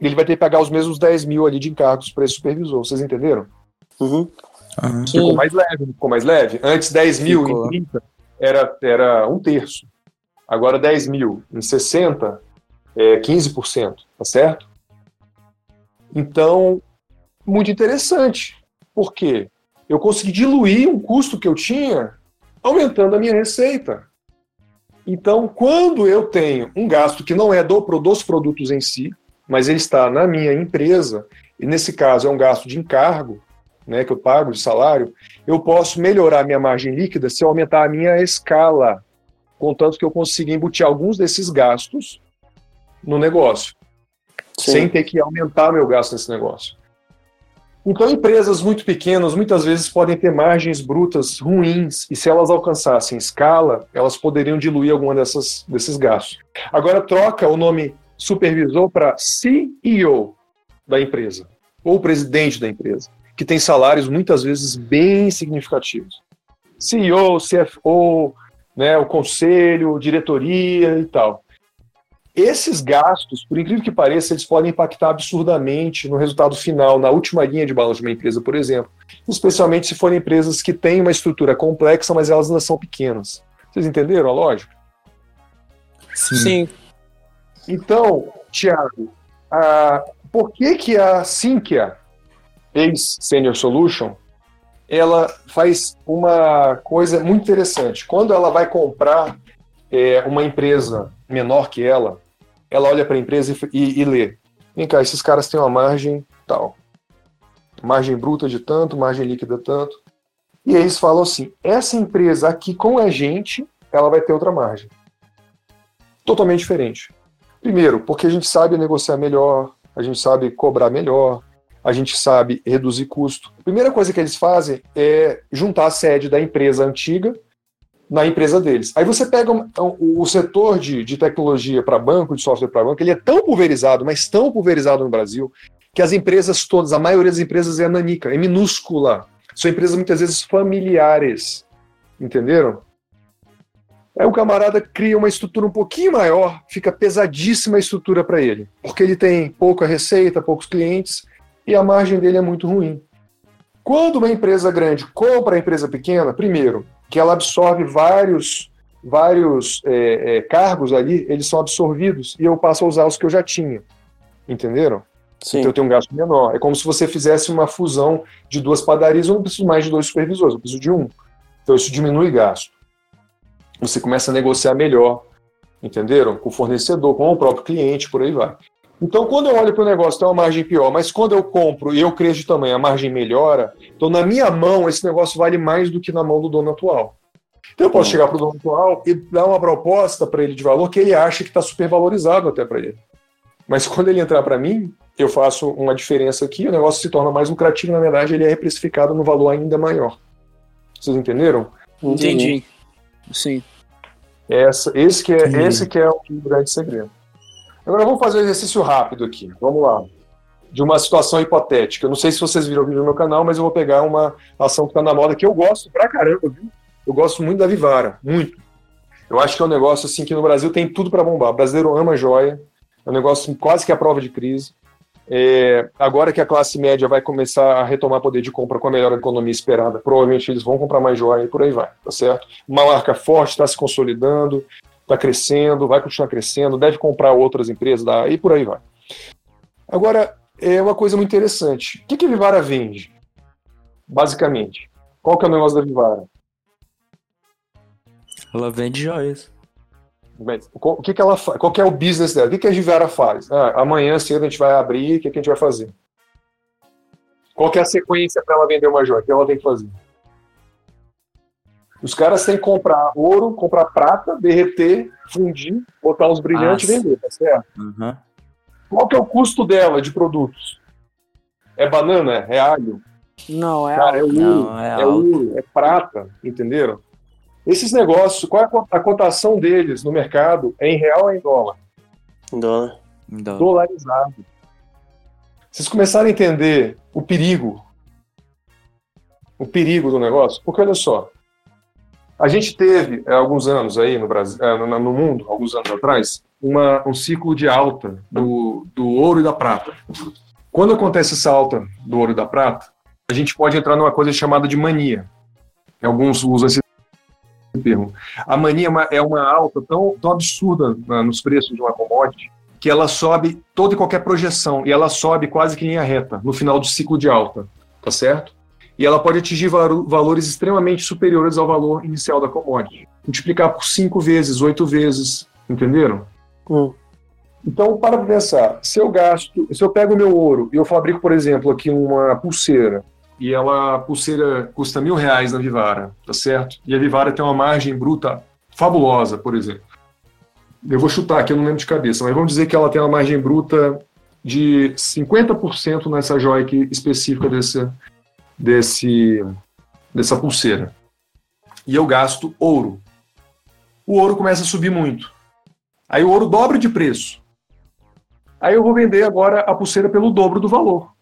E ele vai ter que pagar os mesmos 10 mil ali de encargos para esse supervisor. Vocês entenderam? Uhum. Uhum. Ficou mais leve, ficou mais leve. Antes 10 mil ficou. em 30 era, era um terço. Agora 10 mil em 60 é 15%, tá certo? Então, muito interessante. Por quê? Eu consegui diluir um custo que eu tinha aumentando a minha receita. Então, quando eu tenho um gasto que não é do, dos produtos em si, mas ele está na minha empresa, e nesse caso é um gasto de encargo, né, que eu pago de salário, eu posso melhorar a minha margem líquida se eu aumentar a minha escala contanto que eu consiga embutir alguns desses gastos no negócio, Sim. sem ter que aumentar meu gasto nesse negócio. Então, empresas muito pequenas muitas vezes podem ter margens brutas ruins, e se elas alcançassem escala, elas poderiam diluir alguma dessas, desses gastos. Agora, troca o nome supervisor para CEO da empresa, ou presidente da empresa, que tem salários muitas vezes bem significativos. CEO, CFO, né, o conselho, diretoria e tal. Esses gastos, por incrível que pareça, eles podem impactar absurdamente no resultado final, na última linha de balanço de uma empresa, por exemplo. Especialmente se forem empresas que têm uma estrutura complexa, mas elas ainda são pequenas. Vocês entenderam a lógica? Sim. Sim. Então, Tiago, por que, que a Sinqia, ex-Senior Solution, ela faz uma coisa muito interessante. Quando ela vai comprar é, uma empresa menor que ela, ela olha para a empresa e, e, e, lê: vem cá, esses caras têm uma margem tal. Margem bruta de tanto, margem líquida tanto. E eles falam assim: essa empresa aqui com a gente, ela vai ter outra margem. Totalmente diferente. Primeiro, porque a gente sabe negociar melhor, a gente sabe cobrar melhor, a gente sabe reduzir custo. A primeira coisa que eles fazem é juntar a sede da empresa antiga na empresa deles. Aí você pega o, o setor de, de tecnologia para banco, de software para banco, ele é tão pulverizado, mas tão pulverizado no Brasil, que as empresas todas, a maioria das empresas é nanica, é minúscula. São empresas muitas vezes familiares. Entenderam? Aí o camarada cria uma estrutura um pouquinho maior, fica pesadíssima a estrutura para ele, porque ele tem pouca receita, poucos clientes e a margem dele é muito ruim. Quando uma empresa grande compra a empresa pequena, primeiro, que ela absorve vários, vários é, é, cargos ali, eles são absorvidos e eu passo a usar os que eu já tinha. Entenderam? Sim. Então eu tenho um gasto menor. É como se você fizesse uma fusão de duas padarias, eu não preciso mais de dois supervisores, eu preciso de um. Então isso diminui gasto. Você começa a negociar melhor, entenderam? Com o fornecedor, com o próprio cliente, por aí vai. Então, quando eu olho para o negócio, tem uma margem pior, mas quando eu compro e eu cresço de tamanho, a margem melhora, então na minha mão esse negócio vale mais do que na mão do dono atual. Então eu posso chegar para o dono atual e dar uma proposta para ele de valor que ele acha que está supervalorizado até para ele. Mas quando ele entrar para mim, eu faço uma diferença aqui, o negócio se torna mais lucrativo, na verdade ele é reprecificado no valor ainda maior. Vocês entenderam? Entendi. Sim. Essa, esse, que é, esse que é o grande segredo. Agora vamos fazer um exercício rápido aqui. Vamos lá. De uma situação hipotética. Eu não sei se vocês viram o vídeo no meu canal, mas eu vou pegar uma ação que está na moda que eu gosto pra caramba, viu? Eu gosto muito da Vivara, muito. Eu acho que é um negócio assim que no Brasil tem tudo para bombar. O brasileiro ama joia. É um negócio quase que a prova de crise. É, agora que a classe média vai começar a retomar poder de compra com a melhor economia esperada, provavelmente eles vão comprar mais joia e por aí vai, tá certo? Uma marca forte está se consolidando, está crescendo, vai continuar crescendo, deve comprar outras empresas dá, e por aí vai. Agora, é uma coisa muito interessante. O que, que a Vivara vende? Basicamente. Qual que é o negócio da Vivara? Ela vende joias. O que, que ela Qual que é o business dela? O que, que a Vivara faz? Ah, amanhã cedo a gente vai abrir, o que, que a gente vai fazer? Qual que é a sequência para ela vender uma joia? O que ela tem que fazer? Os caras têm que comprar ouro, comprar prata, derreter, fundir, botar uns brilhantes e vender, tá certo? Uhum. Qual que é o custo dela de produtos? É banana? É alho? Não, é Cara, é ouro, Não, é, é ouro, é prata, entenderam? Esses negócios, qual é a cotação deles no mercado? É em real ou é em dólar? Em dólar. Dolarizado. Vocês começarem a entender o perigo, o perigo do negócio, porque olha só, a gente teve, há alguns anos aí no Brasil, é, no mundo, alguns anos atrás, uma, um ciclo de alta do, do ouro e da prata. Quando acontece essa alta do ouro e da prata, a gente pode entrar numa coisa chamada de mania. Alguns usam esse termo. A mania é uma alta tão, tão absurda né, nos preços de uma commodity que ela sobe toda e qualquer projeção, e ela sobe quase que em linha reta no final do ciclo de alta, tá certo? E ela pode atingir valores extremamente superiores ao valor inicial da commodity. Multiplicar por cinco vezes, oito vezes, entenderam? Hum. Então, para pensar, se eu gasto, se eu pego o meu ouro e eu fabrico, por exemplo, aqui uma pulseira, e ela, a pulseira custa mil reais na Vivara, tá certo? E a Vivara tem uma margem bruta fabulosa, por exemplo. Eu vou chutar aqui, eu não lembro de cabeça, mas vamos dizer que ela tem uma margem bruta de 50% nessa joia específica desse, desse, dessa pulseira. E eu gasto ouro. O ouro começa a subir muito. Aí o ouro dobra de preço. Aí eu vou vender agora a pulseira pelo dobro do valor.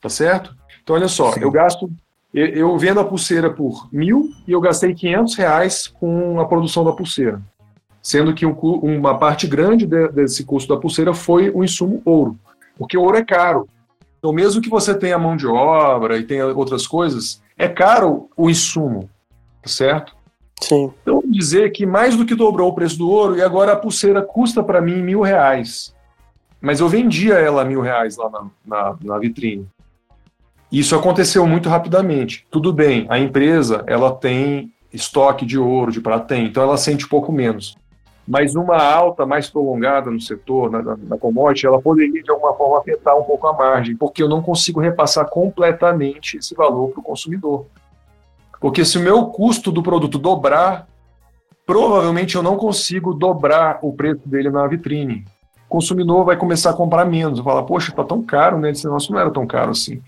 Tá certo? Então, olha só, Sim. eu gasto. Eu vendo a pulseira por mil e eu gastei 500 reais com a produção da pulseira. Sendo que uma parte grande desse custo da pulseira foi o insumo ouro. Porque o ouro é caro. Então, mesmo que você tenha mão de obra e tenha outras coisas, é caro o insumo, tá certo? Sim. Então, vamos dizer que mais do que dobrou o preço do ouro e agora a pulseira custa para mim mil reais. Mas eu vendia ela a mil reais lá na, na, na vitrine. Isso aconteceu muito rapidamente. Tudo bem, a empresa ela tem estoque de ouro, de prata, então ela sente um pouco menos mas uma alta mais prolongada no setor, na, na, commodity, ela poderia de alguma forma afetar um pouco a margem, porque eu não consigo repassar completamente esse valor para o consumidor. Porque se o meu custo do produto dobrar, provavelmente eu não consigo dobrar o preço dele na vitrine. O consumidor vai começar a comprar menos, vai falar, poxa, tá tão caro, né? Esse negócio não era tão caro assim.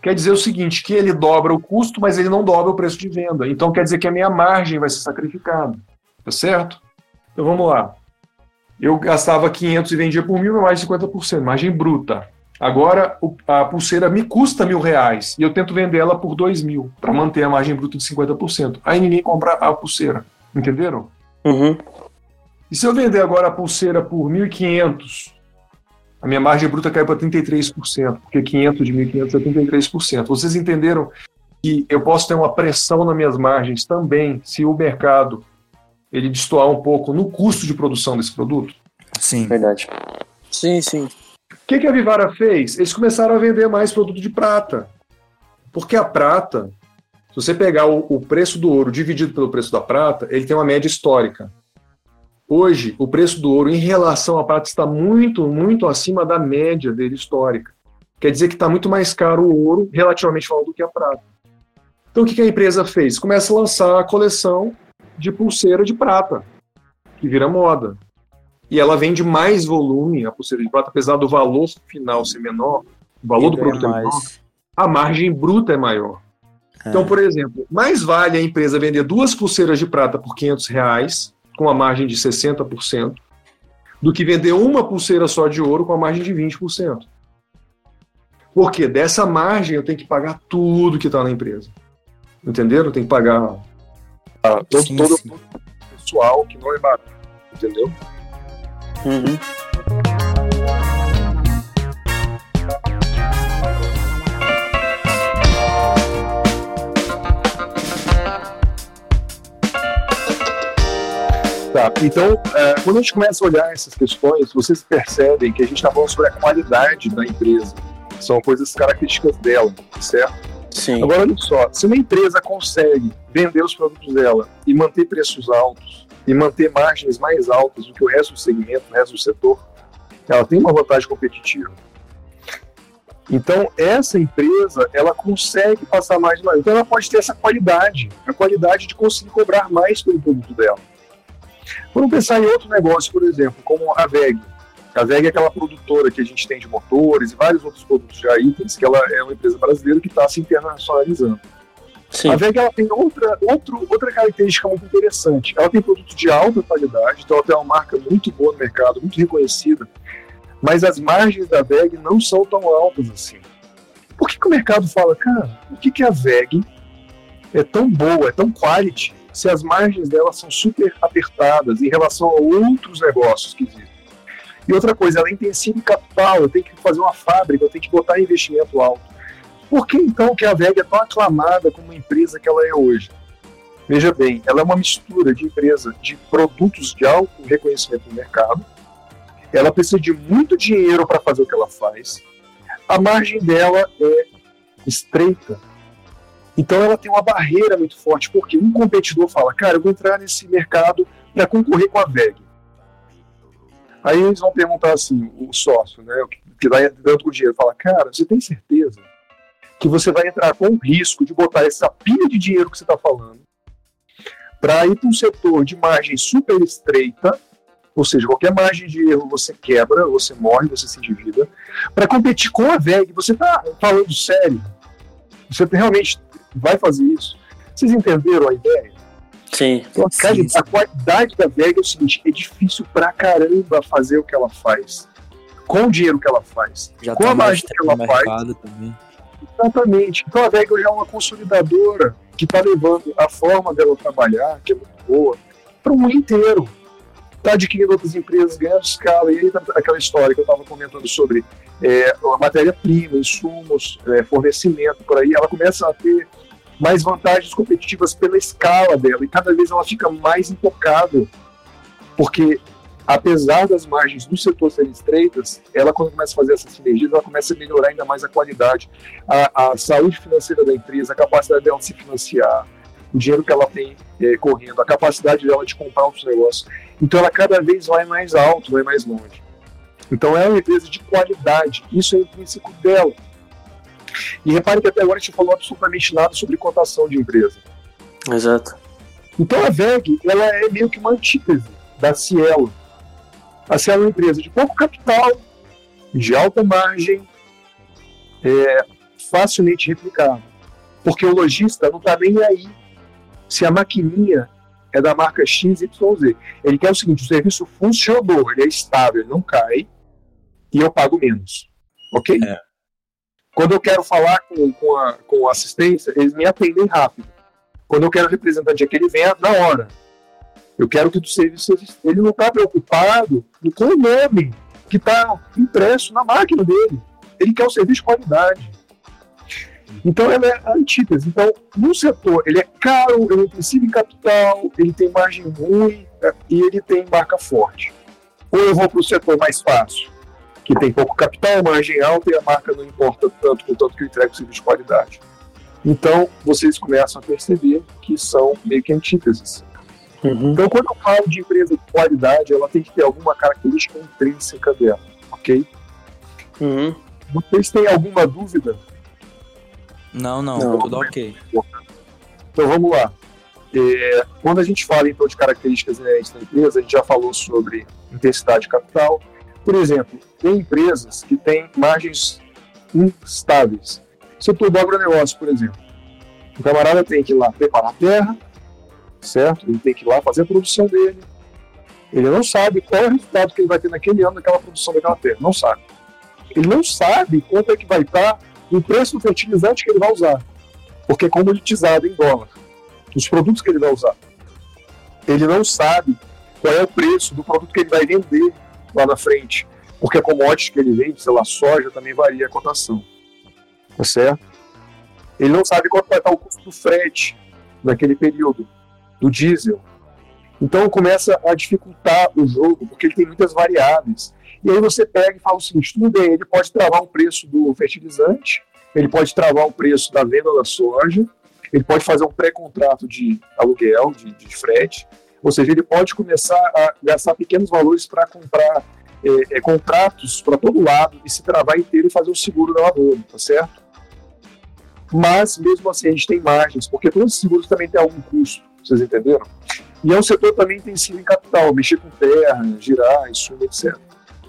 Quer dizer o seguinte, que ele dobra o custo, mas ele não dobra o preço de venda. Então quer dizer que a minha margem vai ser sacrificada. Tá certo? Então vamos lá. Eu gastava 500 e vendia por mil, mais 50%, margem bruta. Agora a pulseira me custa mil reais e eu tento vender ela por dois mil para manter a margem bruta de 50%. Aí ninguém compra a pulseira. Entenderam? Uhum. E se eu vender agora a pulseira por 1.500, a minha margem bruta cai para 33%, porque 500 de 1.500 é 33%. Vocês entenderam que eu posso ter uma pressão nas minhas margens também se o mercado ele destoar um pouco no custo de produção desse produto? Sim. Verdade. Sim, sim. O que, que a Vivara fez? Eles começaram a vender mais produto de prata. Porque a prata, se você pegar o, o, preço do ouro dividido pelo preço da prata, ele tem uma média histórica. Hoje, o preço do ouro em relação à prata está muito, muito acima da média dele histórica. Quer dizer que está muito mais caro o ouro, relativamente falando, do que a prata. Então, o que, que a empresa fez? Começa a lançar a coleção de pulseira de prata, que vira moda. E ela vende mais volume, a pulseira de prata, apesar do valor final ser menor, o valor do produto é menor, a margem bruta é maior. É. Então, por exemplo, mais vale a empresa vender duas pulseiras de prata por 500 reais, com a margem de 60%, do que vender uma pulseira só de ouro com a margem de 20%. Porque dessa margem eu tenho que pagar tudo que está na empresa. Entenderam? Eu tenho que pagar todo, sim, todo sim. o pessoal que não é barato, entendeu? Uhum. Tá, então, é, quando a gente começa a olhar essas questões, vocês percebem que a gente está falando sobre a qualidade da empresa. São coisas características dela, certo? Sim. Agora, olha só, se uma empresa consegue vender os produtos dela e manter preços altos e manter margens mais altas do que o resto do segmento, o resto do setor, ela tem uma vantagem competitiva. Então, essa empresa, ela consegue passar mais mais. Então, ela pode ter essa qualidade, a qualidade de conseguir cobrar mais pelo produto dela. Vamos pensar em outro negócio, por exemplo, como a VEG. A VEG é aquela produtora que a gente tem de motores e vários outros produtos já itens, que ela é uma empresa brasileira que está se internacionalizando. Sim. A VEG ela tem outra, outro, outra característica muito interessante. Ela tem produtos de alta qualidade, então ela tem uma marca muito boa no mercado, muito reconhecida, mas as margens da VEG não são tão altas assim. Por que, que o mercado fala, cara, por que, que a VEG é tão boa, é tão quality, se as margens dela são super apertadas em relação a outros negócios que existem? E outra coisa, ela é intensiva em capital, eu tenho que fazer uma fábrica, eu tenho que botar investimento alto. Por que então que a VEG é tão aclamada como uma empresa que ela é hoje? Veja bem, ela é uma mistura de empresa de produtos de alto reconhecimento no mercado, ela precisa de muito dinheiro para fazer o que ela faz, a margem dela é estreita. Então ela tem uma barreira muito forte, porque um competidor fala, cara, eu vou entrar nesse mercado para concorrer com a VEG. Aí eles vão perguntar assim, o sócio, né, que vai dando o dinheiro, fala, cara, você tem certeza que você vai entrar com o risco de botar essa pilha de dinheiro que você está falando para ir para um setor de margem super estreita, ou seja, qualquer margem de erro você quebra, você morre, você se endivida, para competir com a VEG, você está falando sério? Você realmente vai fazer isso? Vocês entenderam a ideia? Sim. Então, sim, sim. a qualidade da Vega é o seguinte: é difícil pra caramba fazer o que ela faz. Com o dinheiro que ela faz. Já com tá a margem que ela faz. Também. Exatamente. Então a Vega já é uma consolidadora que está levando a forma dela trabalhar, que é muito boa, para o mundo inteiro. Está adquirindo outras empresas, ganhando escala. E aí tá aquela história que eu estava comentando sobre é, a matéria-prima, insumos, é, fornecimento, por aí, ela começa a ter mais vantagens competitivas pela escala dela e cada vez ela fica mais intocável, porque apesar das margens do setor serem estreitas, ela quando começa a fazer essas sinergias, ela começa a melhorar ainda mais a qualidade, a, a saúde financeira da empresa, a capacidade dela de se financiar, o dinheiro que ela tem é, correndo, a capacidade dela de comprar outros negócios. Então ela cada vez vai mais alto, vai mais longe. Então é uma empresa de qualidade, isso é intrínseco dela. E repare que até agora a gente falou absolutamente nada sobre cotação de empresa. Exato. Então a VEG ela é meio que uma antítese da Cielo. A Cielo é uma empresa de pouco capital, de alta margem, é, facilmente replicável. Porque o lojista não está nem aí se a maquininha é da marca XYZ. Ele quer o seguinte: o serviço funcionou, ele é estável, ele não cai, e eu pago menos. Ok? É. Quando eu quero falar com, com, a, com assistência, eles me atendem rápido. Quando eu quero representante é que ele venha na hora. Eu quero que o serviço ele não está preocupado com o nome que está impresso na máquina dele. Ele quer o serviço de qualidade. Então ela é a antítese. Então, no setor, ele é caro, ele precisa em capital, ele tem margem ruim né, e ele tem marca forte. Ou eu vou para o setor mais fácil, que tem pouco capital, margem alta e a marca não importa tanto, contanto que eu entrego serviço de qualidade. Então, vocês começam a perceber que são meio que antíteses. Uhum. Então, quando eu falo de empresa de qualidade, ela tem que ter alguma característica intrínseca dela, ok? Uhum. Vocês têm alguma dúvida? Não, não, não tudo ok. Então, vamos lá. É, quando a gente fala, então, de características inerentes da empresa, a gente já falou sobre intensidade de capital, por exemplo, tem empresas que têm margens instáveis. Setor do agronegócio, por exemplo. O camarada tem que ir lá preparar a terra, certo? Ele tem que ir lá fazer a produção dele. Ele não sabe qual é o resultado que ele vai ter naquele ano daquela produção daquela terra. Não sabe. Ele não sabe quanto é que vai estar o preço do fertilizante que ele vai usar. Porque é comoditizado em dólar. Os produtos que ele vai usar. Ele não sabe qual é o preço do produto que ele vai vender lá na frente, porque a commodity que ele vende, sei lá, soja, também varia a cotação. Tá certo? Ele não sabe quanto vai estar o custo do frete naquele período, do diesel. Então começa a dificultar o jogo, porque ele tem muitas variáveis. E aí você pega e fala o seguinte: tudo bem, ele pode travar o preço do fertilizante, ele pode travar o preço da venda da soja, ele pode fazer um pré-contrato de aluguel, de, de frete, ou seja, ele pode começar a gastar pequenos valores para comprar é, é, contratos para todo lado e se travar inteiro e fazer o seguro da lavoura, tá certo? Mas, mesmo assim, a gente tem margens, porque todos os seguros também têm algum custo, vocês entenderam? E é um setor também intensivo em capital, mexer com terra, girar, insumo, etc.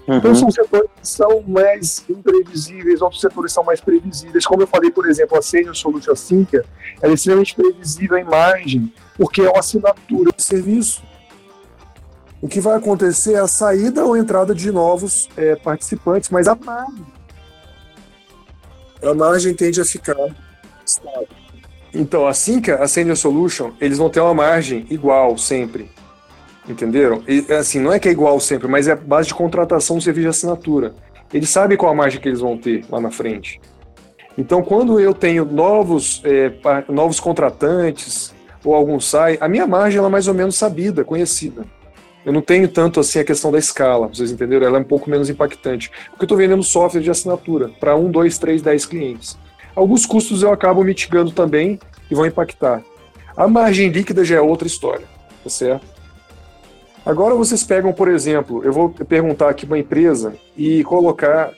Uhum. Então são setores que são mais imprevisíveis, outros setores são mais previsíveis. Como eu falei, por exemplo, a Senior Solution Sync, ela é extremamente previsível em margem, porque é uma assinatura de serviço. O que vai acontecer é a saída ou entrada de novos é, participantes, mas a margem, a margem tende a ficar estável. Então, assim que a Senior Solution, eles vão ter uma margem igual sempre. Entenderam? E, assim, não é que é igual sempre, mas é base de contratação do serviço de assinatura. Eles sabem qual a margem que eles vão ter lá na frente. Então, quando eu tenho novos, é, novos contratantes, ou algum sai, a minha margem ela é mais ou menos sabida, conhecida. Eu não tenho tanto assim a questão da escala, vocês entenderam? Ela é um pouco menos impactante. Porque eu estou vendendo software de assinatura para um, dois, três, dez clientes. Alguns custos eu acabo mitigando também e vão impactar. A margem líquida já é outra história, tá certo? Agora vocês pegam, por exemplo, eu vou perguntar aqui uma empresa e colocar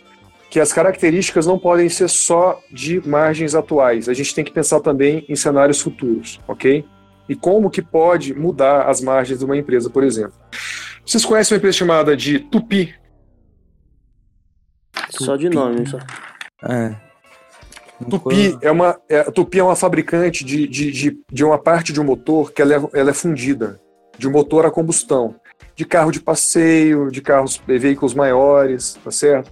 que as características não podem ser só de margens atuais. A gente tem que pensar também em cenários futuros, ok? E como que pode mudar as margens de uma empresa, por exemplo. Vocês conhecem uma empresa chamada de Tupi? Só de nome, só. É. Tupi é uma, é, Tupi é uma fabricante de, de, de, de, uma parte de um motor que ela é, ela é fundida de um motor a combustão, de carro de passeio, de carros, veículos maiores, tá certo?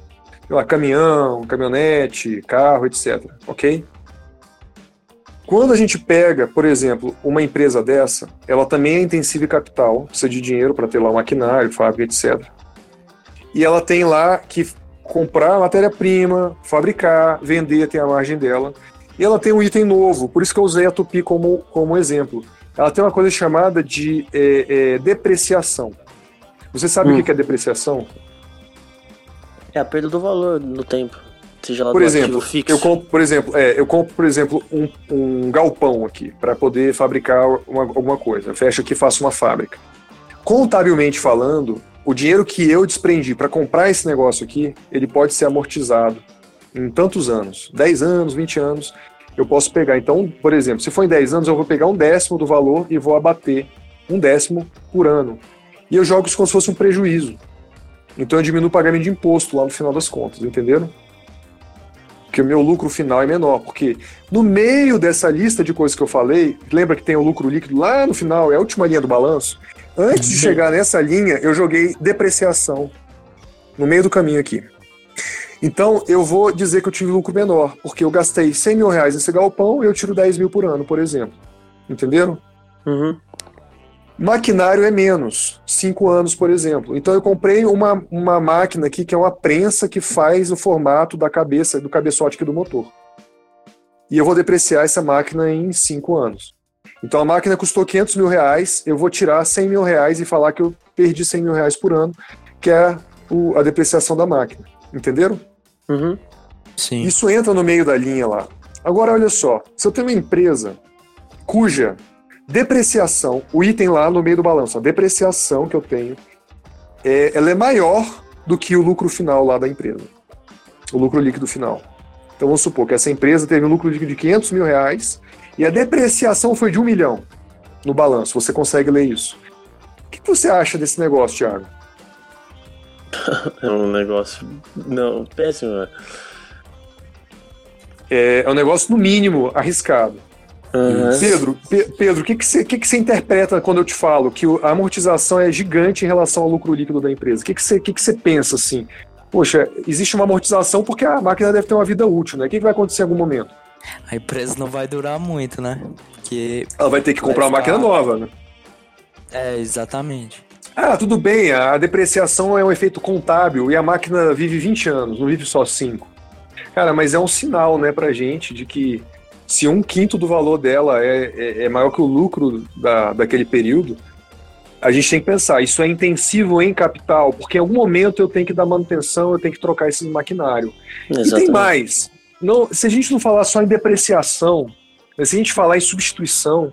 Lá, caminhão, caminhonete, carro, etc. Ok? Quando a gente pega, por exemplo, uma empresa dessa, ela também é intensiva em capital, precisa de dinheiro para ter lá maquinário, fábrica, etc. E ela tem lá que comprar matéria-prima, fabricar, vender, tem a margem dela. E ela tem um item novo, por isso que eu usei a Tupi como, como exemplo ela tem uma coisa chamada de é, é, depreciação. Você sabe hum. o que é depreciação? É a perda do valor no tempo. Seja lá por exemplo, eu compro, por exemplo, é, eu compro, por exemplo, um, um galpão aqui para poder fabricar uma, alguma coisa. Eu fecho aqui, faço uma fábrica. Contabilmente falando, o dinheiro que eu desprendi para comprar esse negócio aqui, ele pode ser amortizado em tantos anos, 10 anos, 20 anos, Eu posso pegar, então, por exemplo, se for em 10 anos, eu vou pegar um décimo do valor e vou abater um décimo por ano. E eu jogo isso como se fosse um prejuízo. Então eu diminuo o pagamento de imposto lá no final das contas, entenderam? Porque o meu lucro final é menor. Porque no meio dessa lista de coisas que eu falei, lembra que tem o lucro líquido lá no final, é a última linha do balanço? Antes de Uhum. chegar nessa linha, eu joguei depreciação no meio do caminho aqui. Então, eu vou dizer que eu tive lucro menor, porque eu gastei 100 mil reais nesse galpão e eu tiro 10 mil por ano, por exemplo. Entenderam? Uhum. Maquinário é menos, 5 anos, por exemplo. Então, eu comprei uma, uma máquina aqui que é uma prensa que faz o formato da cabeça, do cabeçote do motor. E eu vou depreciar essa máquina em 5 anos. Então, a máquina custou 500 mil reais, eu vou tirar 100 mil reais e falar que eu perdi 100 mil reais por ano, que é o- a depreciação da máquina. Entenderam? Uhum. Sim. Isso entra no meio da linha lá. Agora, olha só, se eu tenho uma empresa cuja depreciação, o item lá no meio do balanço, a depreciação que eu tenho, é, ela é maior do que o lucro final lá da empresa, o lucro líquido final. Então vamos supor que essa empresa teve um lucro líquido de 500 mil reais e a depreciação foi de um milhão no balanço. Você consegue ler isso? O que você acha desse negócio, Thiago? É um negócio. Não, péssimo. né? É, é um negócio, no mínimo, arriscado. Uhum. Pedro, Pe- Pedro, o que, que, você, o que, que você interpreta quando eu te falo que a amortização é gigante em relação ao lucro líquido da empresa? O que, que, você, que, que pensa assim? Poxa, existe uma amortização porque a máquina deve ter uma vida útil, né? O que, que vai acontecer em algum momento? A empresa não vai durar muito, né? Porque. Ela vai ter que comprar uma máquina nova, né? É, exatamente. Ah, tudo bem, a depreciação é um efeito contábil e a máquina vive 20 anos, não vive só 5. Cara, mas é um sinal, né, pra gente de que se um quinto do valor dela é, é, é maior que o lucro da, daquele período, a gente tem que pensar, isso é intensivo em capital, porque em algum momento eu tenho que dar manutenção, eu tenho que trocar esse maquinário. E tem Exatamente. mais. Não, se a gente não falar só em depreciação, mas se a gente falar em substituição,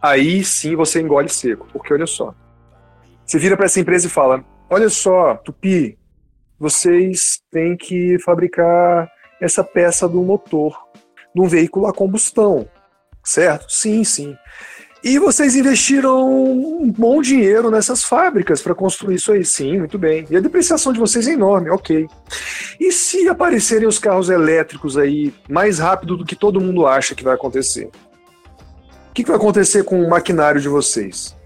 aí sim você engole seco. Porque olha só. Você vira para essa empresa e fala: Olha só, Tupi, vocês têm que fabricar essa peça do motor de um veículo a combustão. Certo? Sim, sim. E vocês investiram um bom dinheiro nessas fábricas para construir isso aí. Sim, muito bem. E a depreciação de vocês é enorme, ok. E se aparecerem os carros elétricos aí mais rápido do que todo mundo acha que vai acontecer? O que, que vai acontecer com o maquinário de vocês?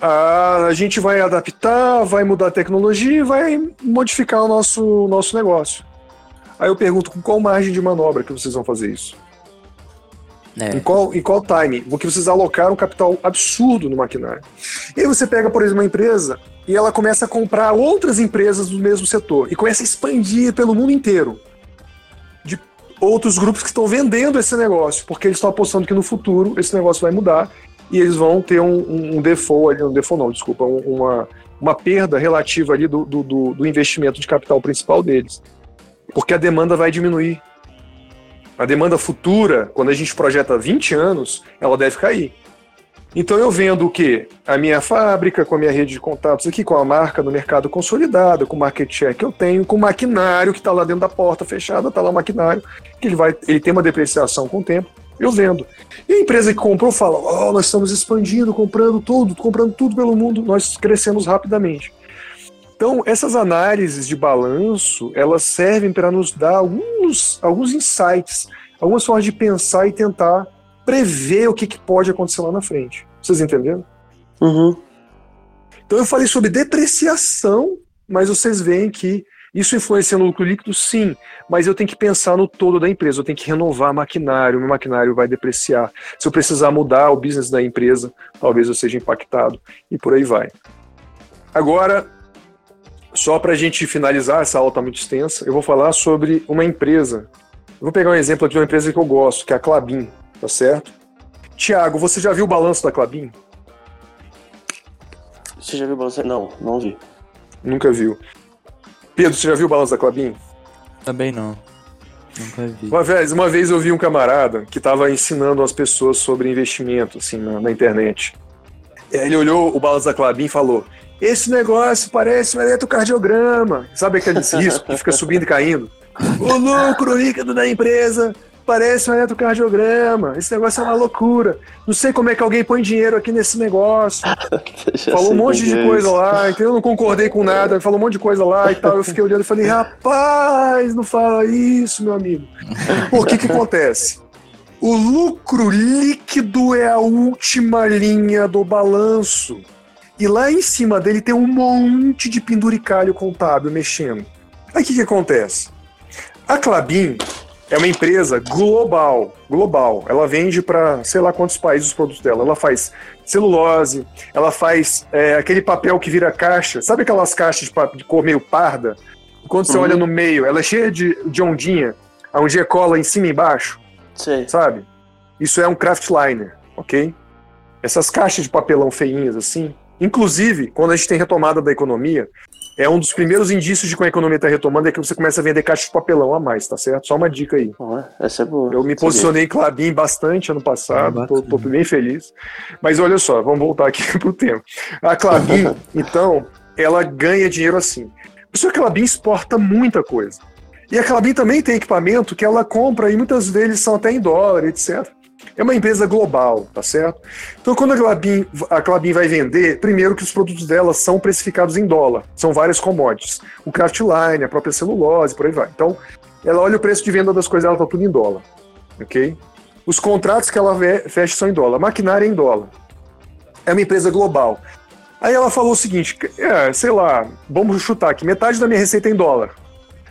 Ah, a gente vai adaptar, vai mudar a tecnologia e vai modificar o nosso, nosso negócio. Aí eu pergunto com qual margem de manobra que vocês vão fazer isso? É. Em qual, em qual time? Porque vocês alocaram um capital absurdo no maquinário. E aí você pega, por exemplo, uma empresa e ela começa a comprar outras empresas do mesmo setor e começa a expandir pelo mundo inteiro. De outros grupos que estão vendendo esse negócio, porque eles estão apostando que no futuro esse negócio vai mudar e eles vão ter um, um, um default ali, um default não, desculpa, um- uma, uma perda relativa ali do, do- do investimento de capital principal deles. Porque a demanda vai diminuir. A demanda futura, quando a gente projeta 20 anos, ela deve cair. Então eu vendo o quê? A minha fábrica, com a minha rede de contatos aqui, com a marca no mercado consolidada, com o market share que eu tenho, com o maquinário que está lá dentro da porta fechada, está lá o maquinário, que ele vai, ele tem uma depreciação com o tempo, eu vendo. E a empresa que comprou fala: "Oh, nós estamos expandindo, comprando tudo, comprando tudo pelo mundo, nós crescemos rapidamente". Então, essas análises de balanço, elas servem para nos dar alguns, alguns insights, algumas formas de pensar e tentar prever o que, que pode acontecer lá na frente. Vocês entenderam? Uhum. Então eu falei sobre depreciação, mas vocês veem que isso influencia no lucro líquido, sim, mas eu tenho que pensar no todo da empresa, eu tenho que renovar maquinário, meu maquinário vai depreciar. Se eu precisar mudar o business da empresa, talvez eu seja impactado, e por aí vai. Agora, só para a gente finalizar, essa aula está muito extensa, eu vou falar sobre uma empresa. Eu vou pegar um exemplo aqui de uma empresa que eu gosto, que é a Clabin, tá certo? Tiago, você já viu o balanço da Clabin? Você já viu o balanço? Não, não vi. Nunca viu. Pedro, você já viu o balanço da Clabin? Também não. Nunca vi. Uma vez, uma vez eu vi um camarada que estava ensinando as pessoas sobre investimento assim, na, na internet. Ele olhou o balanço da Clabin e falou: Esse negócio parece um eletrocardiograma. Sabe aquele risco que fica subindo e caindo? O lucro líquido da empresa parece um eletrocardiograma. Esse negócio é uma loucura. Não sei como é que alguém põe dinheiro aqui nesse negócio. falou um monte de coisa lá, entendeu? Eu não concordei com nada, falou um monte de coisa lá e tal. Eu fiquei olhando e falei, rapaz, não fala isso, meu amigo. Por que que acontece? O lucro líquido é a última linha do balanço. E lá em cima dele tem um monte de penduricalho contábil mexendo. Aí o que, que acontece? A Clabin é uma empresa global, global. Ela vende para sei lá quantos países os produtos dela. Ela faz celulose, ela faz é, aquele papel que vira caixa. Sabe aquelas caixas de, de cor meio parda? Quando você uhum. olha no meio, ela é cheia de, de ondinha, a ondinha cola em cima e embaixo. Sim. Sabe? Isso é um craft liner, ok? Essas caixas de papelão feinhas assim, Inclusive, quando a gente tem retomada da economia, é um dos primeiros indícios de que a economia está retomando é que você começa a vender caixas de papelão a mais, tá certo? Só uma dica aí. essa é boa. Eu me posicionei em Clabin bastante ano passado, estou é bem feliz. Mas olha só, vamos voltar aqui pro tema. A Clabin, então, ela ganha dinheiro assim. Só que a Clabin exporta muita coisa. E a Clabin também tem equipamento que ela compra e muitas vezes são até em dólar, etc. É uma empresa global, tá certo? Então, quando a Clabin, a Clabin vai vender, primeiro que os produtos dela são precificados em dólar, são várias commodities. O craftline, a própria celulose, por aí vai. Então, ela olha o preço de venda das coisas, ela tá tudo em dólar, ok? Os contratos que ela fecha são em dólar, maquinária é em dólar. É uma empresa global. Aí ela falou o seguinte, é, sei lá, vamos chutar aqui, metade da minha receita é em dólar.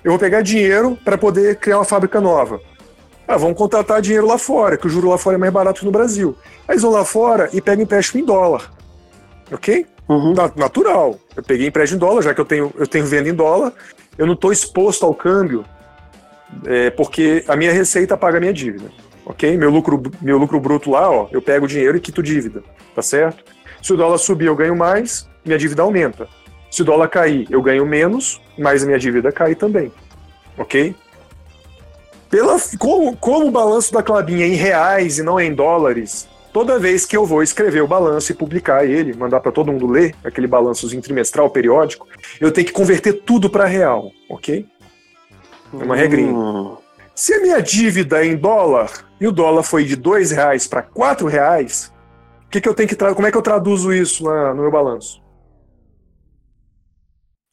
Eu vou pegar dinheiro para poder criar uma fábrica nova. Ah, vamos contratar dinheiro lá fora, que o juro lá fora é mais barato que no Brasil. Aí eles vão lá fora e pegam empréstimo em dólar. Ok? Uhum. Natural. Eu peguei empréstimo em dólar, já que eu tenho, eu tenho venda em dólar, eu não estou exposto ao câmbio, é, porque a minha receita paga a minha dívida. Ok? Meu lucro, meu lucro bruto lá, ó, eu pego o dinheiro e quito dívida. Tá certo? Se o dólar subir, eu ganho mais, minha dívida aumenta. Se o dólar cair, eu ganho menos, mas a minha dívida cai também. Ok? Pela, como, como o balanço da Clabin é em reais e não é em dólares, toda vez que eu vou escrever o balanço e publicar ele, mandar para todo mundo ler, aquele balançozinho trimestral, periódico, eu tenho que converter tudo para real, ok? É uma regrinha. Hum. Se a minha dívida é em dólar e o dólar foi de dois reais para quatro reais, que, que eu tenho que como é que eu traduzo isso na, no meu balanço?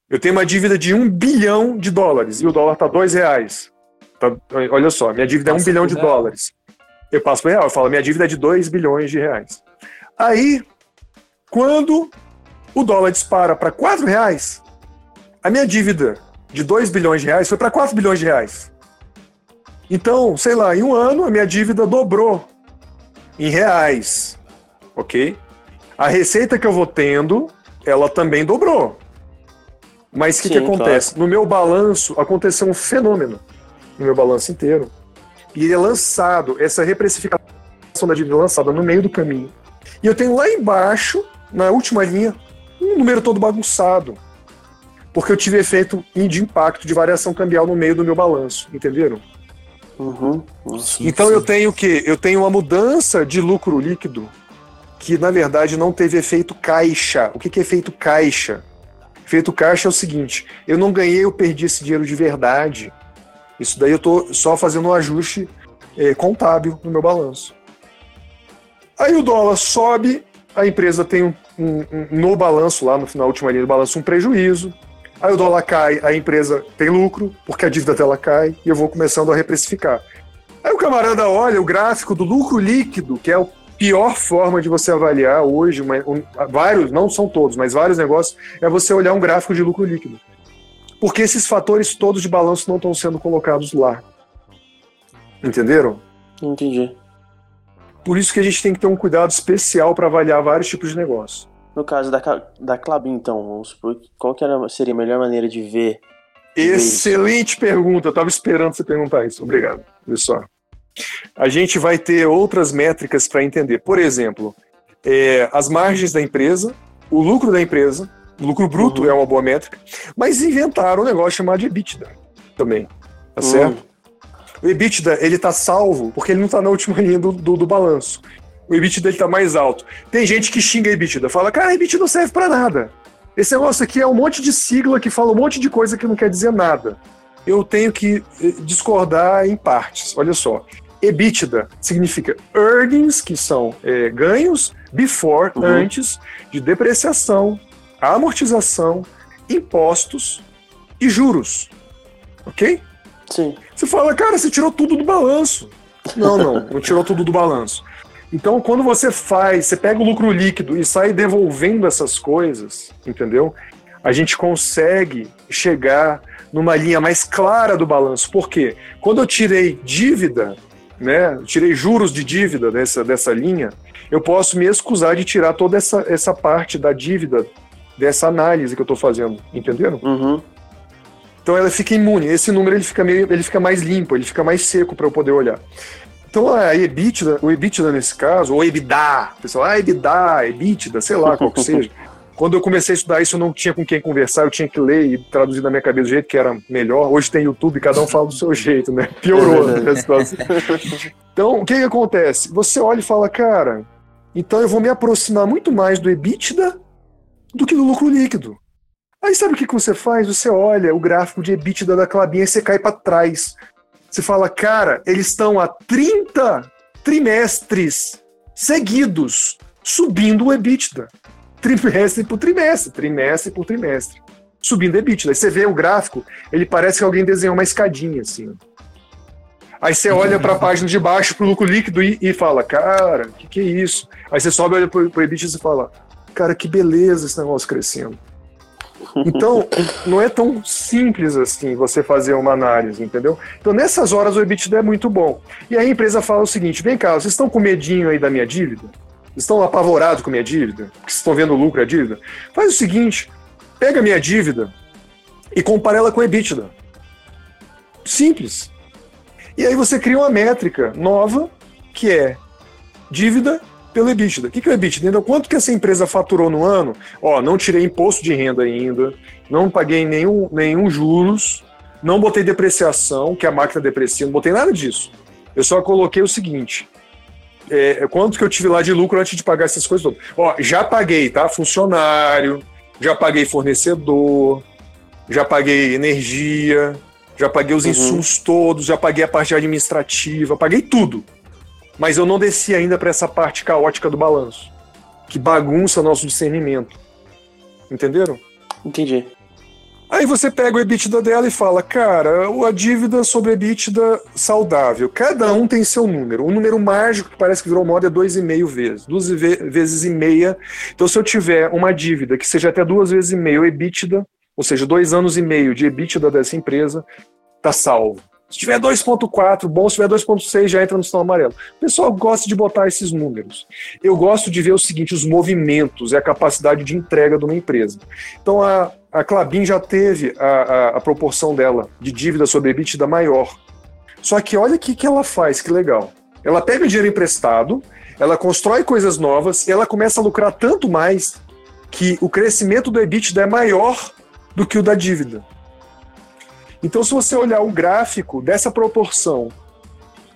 Eu tenho uma dívida de um bilhão de dólares e o dólar está dois reais. Tá, olha só, minha dívida Passa é um bilhão de real. dólares. Eu passo para real, eu falo, minha dívida é de 2 bilhões de reais. Aí, quando o dólar dispara para 4 reais, a minha dívida de 2 bilhões de reais foi para 4 bilhões de reais. Então, sei lá, em um ano a minha dívida dobrou em reais, ok? A receita que eu vou tendo, ela também dobrou. Mas o que, que acontece? Claro. No meu balanço aconteceu um fenômeno no meu balanço inteiro. E ele é lançado, essa reprecificação da dívida é lançada no meio do caminho. E eu tenho lá embaixo, na última linha, um número todo bagunçado. Porque eu tive efeito de impacto de variação cambial no meio do meu balanço, entenderam? Uhum. então sim. eu tenho o quê? Eu tenho uma mudança de lucro líquido que, na verdade, não teve efeito caixa. O que, que é efeito caixa? Efeito caixa é o seguinte: eu não ganhei, eu perdi esse dinheiro de verdade. Isso daí eu estou só fazendo um ajuste é, contábil no meu balanço. Aí o dólar sobe, a empresa tem um, um, um, no balanço, lá no final, última linha do balanço, um prejuízo. Aí o dólar cai, a empresa tem lucro, porque a dívida dela cai, e eu vou começando a reprecificar. Aí o camarada olha o gráfico do lucro líquido, que é a pior forma de você avaliar hoje, uma, um, vários, não são todos, mas vários negócios, é você olhar um gráfico de lucro líquido porque esses fatores todos de balanço não estão sendo colocados lá. Entenderam? Entendi. Por isso que a gente tem que ter um cuidado especial para avaliar vários tipos de negócio. No caso da, da Clabin, então, vamos supor, qual que era, seria a melhor maneira de ver? Excelente ver pergunta, eu estava esperando você perguntar isso. Obrigado. Olha só. A gente vai ter outras métricas para entender. Por exemplo, é, as margens da empresa, o lucro da empresa, lucro bruto uhum. é uma boa métrica. Mas inventaram um negócio chamado de EBITDA também. Tá uhum. certo? O EBITDA, ele tá salvo porque ele não tá na última linha do, do, do balanço. O EBITDA dele tá mais alto. Tem gente que xinga EBITDA, fala, cara, EBITDA não serve para nada. Esse negócio aqui é um monte de sigla que fala um monte de coisa que não quer dizer nada. Eu tenho que eh, discordar em partes. Olha só. EBITDA significa earnings, que são é, ganhos, before, uhum. antes, de depreciação, amortização, impostos e juros. Ok? Sim. Você fala, cara, você tirou tudo do balanço. Não, não, não tirou tudo do balanço. Então, quando você faz, você pega o lucro líquido e sai devolvendo essas coisas, entendeu? A gente consegue chegar numa linha mais clara do balanço. Por quê? Quando eu tirei dívida, né, tirei juros de dívida dessa, dessa linha, eu posso me excusar de tirar toda essa, essa parte da dívida dessa análise que eu estou fazendo, entenderam? Uhum. Então ela fica imune. Esse número ele fica meio, ele fica mais limpo, ele fica mais seco para eu poder olhar. Então a EBITDA, o EBITDA nesse caso, ou EBITDA, pessoal, ah, EBITDA, EBITDA, sei lá qual que seja. Quando eu comecei a estudar isso, eu não tinha com quem conversar, eu tinha que ler e traduzir na minha cabeça do jeito que era melhor. Hoje tem YouTube, cada um fala do seu jeito, né? Piorou é a situação. Então, o que, que acontece? Você olha e fala, cara, então eu vou me aproximar muito mais do EBITDA do que do lucro líquido. Aí sabe o que, que você faz? Você olha o gráfico de EBITDA da Clabinha e você cai para trás. Você fala, cara, eles estão há 30 trimestres seguidos subindo o EBITDA. Trimestre por trimestre, trimestre por trimestre. Subindo o EBITDA. Aí você vê o gráfico, ele parece que alguém desenhou uma escadinha assim. Aí você olha para a página de baixo, para o lucro líquido e, e fala, cara, o que, que é isso? Aí você sobe, olha para o EBITDA e fala, cara, que beleza esse negócio crescendo. Então, não é tão simples assim você fazer uma análise, entendeu? Então, nessas horas, o EBITDA é muito bom. E aí a empresa fala o seguinte: vem cá, vocês estão com medinho aí da minha dívida? Estão apavorados com minha dívida? Porque vocês estão vendo o lucro e a dívida? Faz o seguinte: pega a minha dívida e compara ela com a EBITDA. Simples. E aí você cria uma métrica nova que é dívida pelo EBITDA. O que, que é o EBITDA? Então, quanto que essa empresa faturou no ano? Ó, não tirei imposto de renda ainda, não paguei nenhum, nenhum juros, não botei depreciação, que a máquina deprecia, não botei nada disso. Eu só coloquei o seguinte: é, quanto que eu tive lá de lucro antes de pagar essas coisas todas? Ó, já paguei, tá? Funcionário, já paguei fornecedor, já paguei energia, já paguei os uhum. insumos todos, já paguei a parte administrativa, paguei tudo mas eu não desci ainda para essa parte caótica do balanço, que bagunça nosso discernimento. Entenderam? Entendi. Aí você pega o EBITDA dela e fala, cara, a dívida sobre EBITDA saudável. Cada um tem seu número. O número mágico que parece que virou moda é 2,5 vezes. Duas vezes e meia. Então, se eu tiver uma dívida que seja até duas vezes e meio EBITDA, ou seja, dois anos e meio de EBITDA dessa empresa, tá salvo. Se tiver 2.4, bom, se tiver 2.6, já entra no sinal amarelo. O pessoal gosta de botar esses números. Eu gosto de ver o seguinte, os movimentos e a capacidade de entrega de uma empresa. Então, a, a Clabin já teve a, a, a proporção dela de dívida sobre EBITDA maior. Só que olha o que, que ela faz, que legal. Ela pega o dinheiro emprestado, ela constrói coisas novas, ela começa a lucrar tanto mais que o crescimento do EBITDA é maior do que o da dívida. Então, se você olhar o gráfico dessa proporção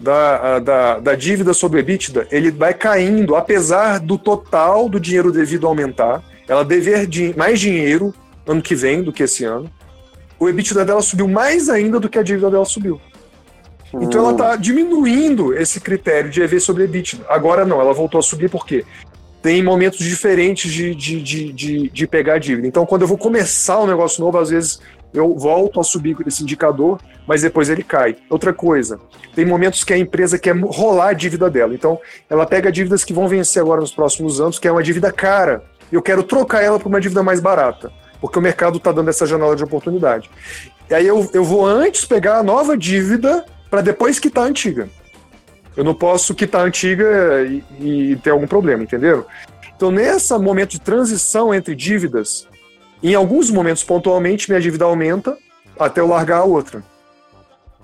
da, da, da dívida sobre EBITDA, ele vai caindo, apesar do total do dinheiro devido aumentar, ela dever mais dinheiro ano que vem do que esse ano, o EBITDA dela subiu mais ainda do que a dívida dela subiu. Então ela está diminuindo esse critério de EV sobre EBITDA. Agora não, ela voltou a subir porque tem momentos diferentes de, de, de, de, de pegar a dívida. Então, quando eu vou começar um negócio novo, às vezes eu volto a subir esse indicador, mas depois ele cai. Outra coisa, tem momentos que a empresa quer rolar a dívida dela. Então, ela pega dívidas que vão vencer agora nos próximos anos, que é uma dívida cara. Eu quero trocar ela por uma dívida mais barata, porque o mercado está dando essa janela de oportunidade. E aí eu, eu vou antes pegar a nova dívida para depois quitar a antiga. Eu não posso quitar a antiga e, e ter algum problema, entenderam? Então, nesse momento de transição entre dívidas, em alguns momentos, pontualmente, minha dívida aumenta até eu largar a outra.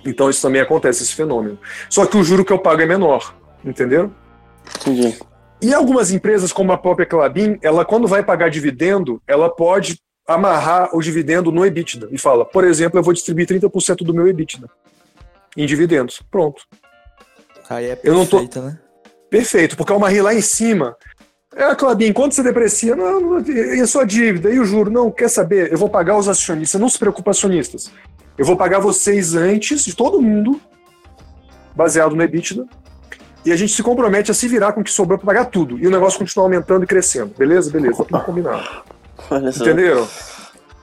Então isso também acontece, esse fenômeno. Só que o juro que eu pago é menor, entendeu? Entendi. E algumas empresas, como a própria Clabin, ela quando vai pagar dividendo, ela pode amarrar o dividendo no EBITDA e fala, por exemplo, eu vou distribuir 30% do meu EBITDA em dividendos. Pronto. Aí é perfeito, eu não tô... né? Perfeito, porque é uma RI lá em cima é, Clabinho, quanto você deprecia? Não, não, e a sua dívida? E o juro? Não, quer saber? Eu vou pagar os acionistas. Não se preocupe, acionistas. Eu vou pagar vocês antes de todo mundo baseado no EBITDA, e a gente se compromete a se virar com o que sobrou para pagar tudo. E o negócio continua aumentando e crescendo. Beleza? Beleza, tudo combinado. Entenderam?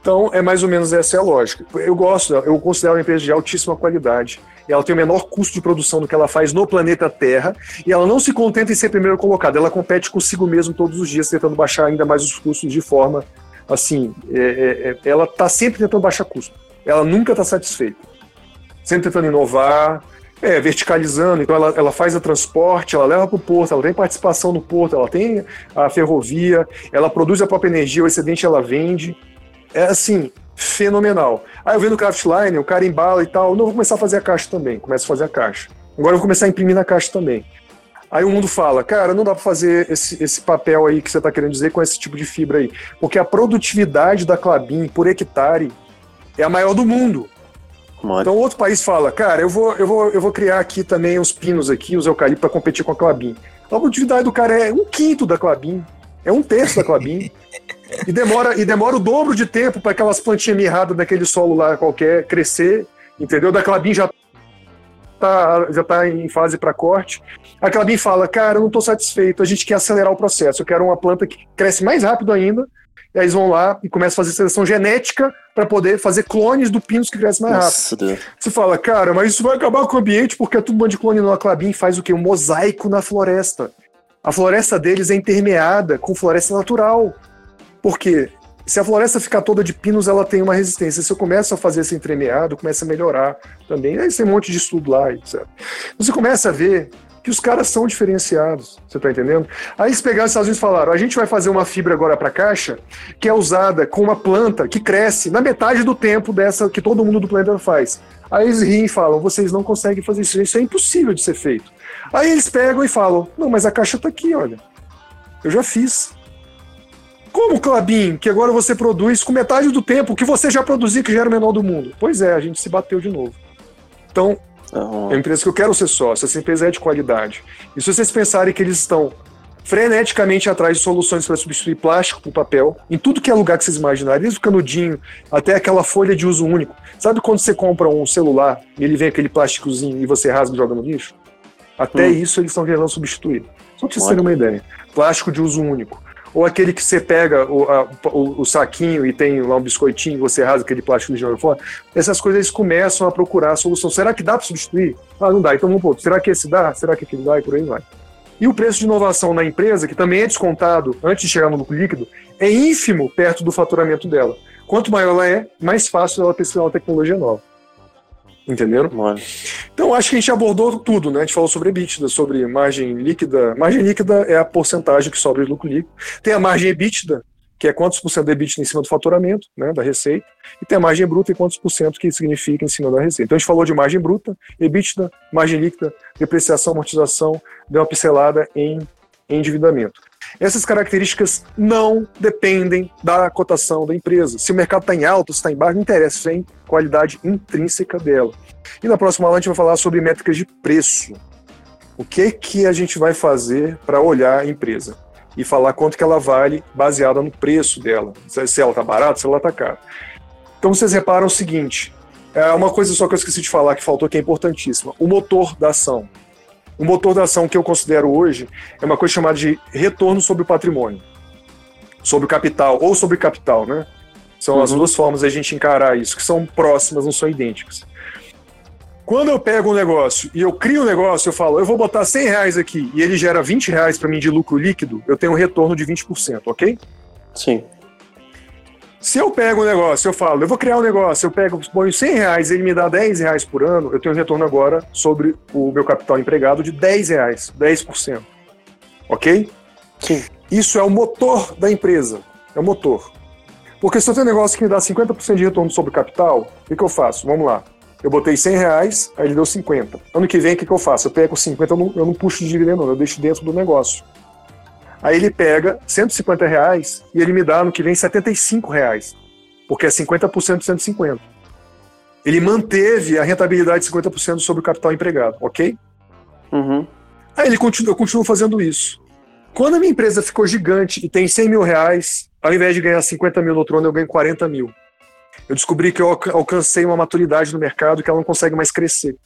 Então, é mais ou menos essa é a lógica. Eu gosto, eu considero uma empresa de altíssima qualidade. Ela tem o menor custo de produção do que ela faz no planeta Terra. E ela não se contenta em ser primeiro colocada, ela compete consigo mesmo todos os dias, tentando baixar ainda mais os custos de forma assim. É, é, é ela está sempre tentando baixar custo. Ela nunca está satisfeita. Sempre tentando inovar, é, verticalizando, então ela, ela faz o transporte, ela leva para o porto, ela tem participação no porto, ela tem a ferrovia, ela produz a própria energia, o excedente ela vende. É assim, fenomenal. Aí eu vendo o Craftline, o cara embala e tal, não vou começar a fazer a caixa também, começo a fazer a caixa. Agora eu vou começar a imprimir na caixa também. Aí o mundo fala, cara, não dá para fazer esse, esse papel aí que você está querendo dizer com esse tipo de fibra aí, porque a produtividade da Clabin por hectare é a maior do mundo. Então outro país fala, cara, eu vou, eu vou, eu vou criar aqui também os pinos aqui, os eucaliptos para competir com a Clabin. A produtividade do cara é um quinto da Clabin, é um terço da Clabin. e demora e demora o dobro de tempo para aquelas plantinhas mirradas daquele solo lá qualquer crescer, entendeu? Da Clabin já tá, já tá em fase para corte. A Clabin fala, cara, eu não estou satisfeito, a gente quer acelerar o processo, eu quero uma planta que cresce mais rápido ainda, e aí eles vão lá e começam a fazer seleção genética para poder fazer clones do pinos que cresce mais Nossa, rápido. Deus. Você fala, cara, mas isso vai acabar com o ambiente porque é tudo bando de clone no Clabin faz o quê? Um mosaico na floresta. A floresta deles é intermeada com floresta natural. Por quê? Se a floresta ficar toda de pinos, ela tem uma resistência. Se eu começo a fazer esse entremeado, começa a melhorar também. Aí tem um monte de estudo lá, etc. Você começa a ver que os caras são diferenciados, você está entendendo? Aí eles pegaram os Estados Unidos e falaram: a gente vai fazer uma fibra agora para caixa que é usada com uma planta que cresce na metade do tempo dessa que todo mundo do planeta faz. Aí eles riem e falam: vocês não conseguem fazer isso, isso é impossível de ser feito. Aí eles pegam e falam: não, mas a caixa está aqui, olha. Eu já fiz. Como, Clabin, que agora você produz com metade do tempo que você já produzia, que já era o menor do mundo? Pois é, a gente se bateu de novo. Então, Uhum. É uma empresa que eu quero ser sócio, essa empresa é de qualidade. E se vocês pensarem que eles estão freneticamente atrás de soluções para substituir plástico por papel, em tudo que é lugar que vocês imaginarem, desde o canudinho até aquela folha de uso único. Sabe quando você compra um celular e ele vem aquele plásticozinho e você rasga e joga no lixo? Até hum. isso eles estão querendo substituir. Só para vocês terem uma ideia. Plástico de uso único ou aquele que você pega o, a, o, o, saquinho e tem lá um biscoitinho, você rasga aquele plástico de joga fora. Essas coisas eles começam a procurar a solução. Será que dá para substituir? Ah, não dá. Então vamos pôr. Será que esse dá? Será que aquele dá? E por aí vai. E o preço de inovação na empresa, que também é descontado antes de chegar no lucro líquido, é ínfimo perto do faturamento dela. Quanto maior ela é, mais fácil ela pesquisar uma tecnologia nova. Entenderam? Mano. Então acho que a gente abordou tudo, né? A gente falou sobre EBITDA, sobre margem líquida. Margem líquida é a porcentagem que sobra de lucro líquido. Tem a margem EBITDA, que é quantos por cento de EBITDA em cima do faturamento, né, da receita, e tem a margem bruta e quantos por cento que significa em cima da receita. Então a gente falou de margem bruta, EBITDA, margem líquida, depreciação, amortização, deu uma pincelada em endividamento. Essas características não dependem da cotação da empresa. Se o mercado está em alta, se está em baixo, não interessa, isso é qualidade intrínseca dela. E na próxima aula a gente vai falar sobre métricas de preço. O que que a gente vai fazer para olhar a empresa e falar quanto que ela vale baseada no preço dela, se ela está barata, se ela está cara. Então vocês reparam o seguinte, é uma coisa só que eu esqueci de falar que faltou que é importantíssima, o motor da ação. O motor da ação que eu considero hoje é uma coisa chamada de retorno sobre o patrimônio, sobre o capital, ou sobre capital, né? São uhum. as duas formas de a gente encarar isso, que são próximas, não são idênticas. Quando eu pego um negócio e eu crio um negócio, eu falo, eu vou botar 100 reais aqui e ele gera 20 reais para mim de lucro líquido, eu tenho um retorno de 20%, ok? Sim. Se eu pego um negócio, eu falo, eu vou criar um negócio, eu pego, ponho 100 reais e ele me dá 10 reais por ano, eu tenho um retorno agora sobre o meu capital empregado de 10 reais, 10%. Ok? Sim. Isso é o motor da empresa. É o motor. Porque se eu tenho um negócio que me dá 50% de retorno sobre o capital, o que, que eu faço? Vamos lá. Eu botei 100 reais, aí ele deu 50. Ano que vem, o que, que eu faço? Eu pego 50, eu não, eu não puxo de dividendo, eu deixo dentro do negócio. Aí ele pega 150 reais e ele me dá no que vem 75 reais, porque é 50% de 150. Ele manteve a rentabilidade de 50% sobre o capital empregado, ok? Uhum. Aí ele continua, eu continuo fazendo isso. Quando a minha empresa ficou gigante e tem 100 mil reais, ao invés de ganhar 50 mil no outro ano, eu ganho 40 mil. Eu descobri que eu alcancei uma maturidade no mercado que ela não consegue mais crescer.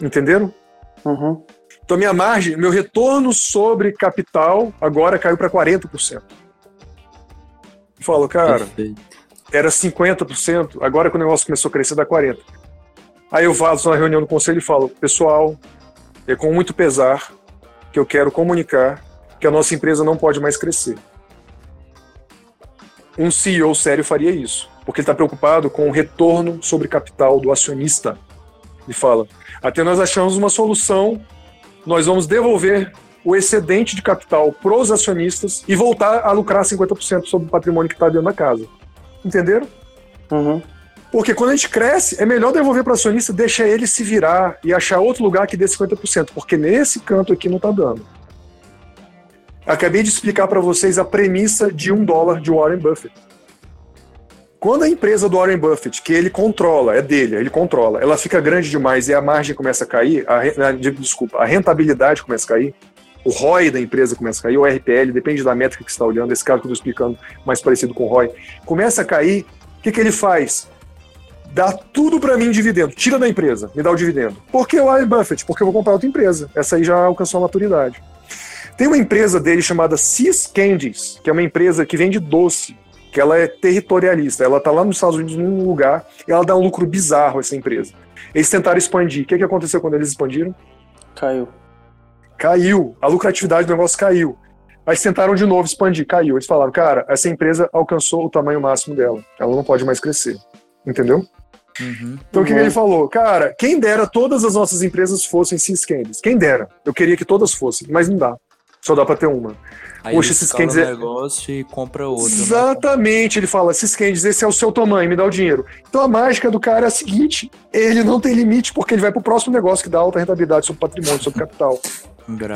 Entenderam? Uhum. Então, minha margem, meu retorno sobre capital agora caiu para 40%. Eu falo, cara, Perfeito. era 50%, agora que o negócio começou a crescer, dá 40%. Aí eu faço na reunião do conselho e falo, pessoal, é com muito pesar que eu quero comunicar que a nossa empresa não pode mais crescer. Um CEO sério faria isso, porque ele está preocupado com o retorno sobre capital do acionista. Ele fala: até nós achamos uma solução, nós vamos devolver o excedente de capital para os acionistas e voltar a lucrar 50% sobre o patrimônio que está dentro da casa. Entenderam? Uhum. Porque quando a gente cresce, é melhor devolver para o acionista, deixar ele se virar e achar outro lugar que dê 50%, porque nesse canto aqui não está dando. Acabei de explicar para vocês a premissa de um dólar de Warren Buffett. Quando a empresa do Warren Buffett, que ele controla, é dele, ele controla, ela fica grande demais e a margem começa a cair, a, a, desculpa, a rentabilidade começa a cair, o ROI da empresa começa a cair, o RPL, depende da métrica que você está olhando, esse caso que eu estou explicando, mais parecido com o ROI, começa a cair, o que, que ele faz? Dá tudo para mim em dividendo, tira da empresa, me dá o dividendo. Por que o Warren Buffett? Porque eu vou comprar outra empresa. Essa aí já alcançou a maturidade. Tem uma empresa dele chamada Cis Candies, que é uma empresa que vende doce, que ela é territorialista. Ela está lá nos Estados Unidos num lugar e ela dá um lucro bizarro essa empresa. Eles tentaram expandir. O que, que aconteceu quando eles expandiram? Caiu. Caiu. A lucratividade do negócio caiu. Aí tentaram de novo expandir, caiu. Eles falaram, cara, essa empresa alcançou o tamanho máximo dela. Ela não pode mais crescer. Entendeu? Uhum. Então o que, que ele falou? Cara, quem dera todas as nossas empresas fossem Cis Candies. Quem dera. Eu queria que todas fossem, mas não dá. Só dá pra ter uma. Aí Poxa, esses candies o é- negócio e compra outro. né? Exatamente, ele fala, esses candies, esse é o seu tamanho, me dá o dinheiro. Então a mágica do cara é a seguinte, ele não tem limite porque ele vai pro próximo negócio que dá alta rentabilidade sobre patrimônio, sobre capital.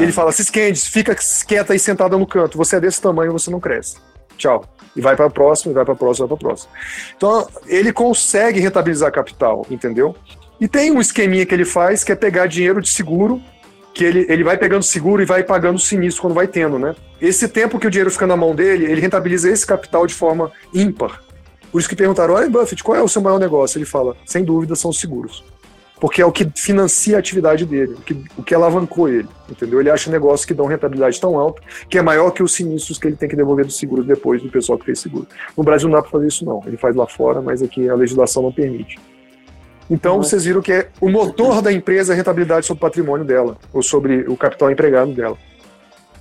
Ele fala, esses candies, fica quieta aí sentada no canto, você é desse tamanho, você não cresce. Tchau. E vai para próximo, e vai para próximo, vai para próximo. Então ele consegue rentabilizar capital, entendeu? E tem um esqueminha que ele faz que é pegar dinheiro de seguro que ele, ele vai pegando seguro e vai pagando sinistro quando vai tendo, né? Esse tempo que o dinheiro fica na mão dele, ele rentabiliza esse capital de forma ímpar. Por isso que perguntaram, olha, Buffett, qual é o seu maior negócio? Ele fala, sem dúvida, são os seguros. Porque é o que financia a atividade dele, o que, o que alavancou ele, entendeu? Ele acha negócios que dão rentabilidade tão alta que é maior que os sinistros que ele tem que devolver dos seguros depois do pessoal que fez seguro. No Brasil não dá para fazer isso não, ele faz lá fora, mas aqui a legislação não permite. Então vocês viram que é o motor da empresa é a rentabilidade sobre o patrimônio dela, ou sobre o capital empregado dela.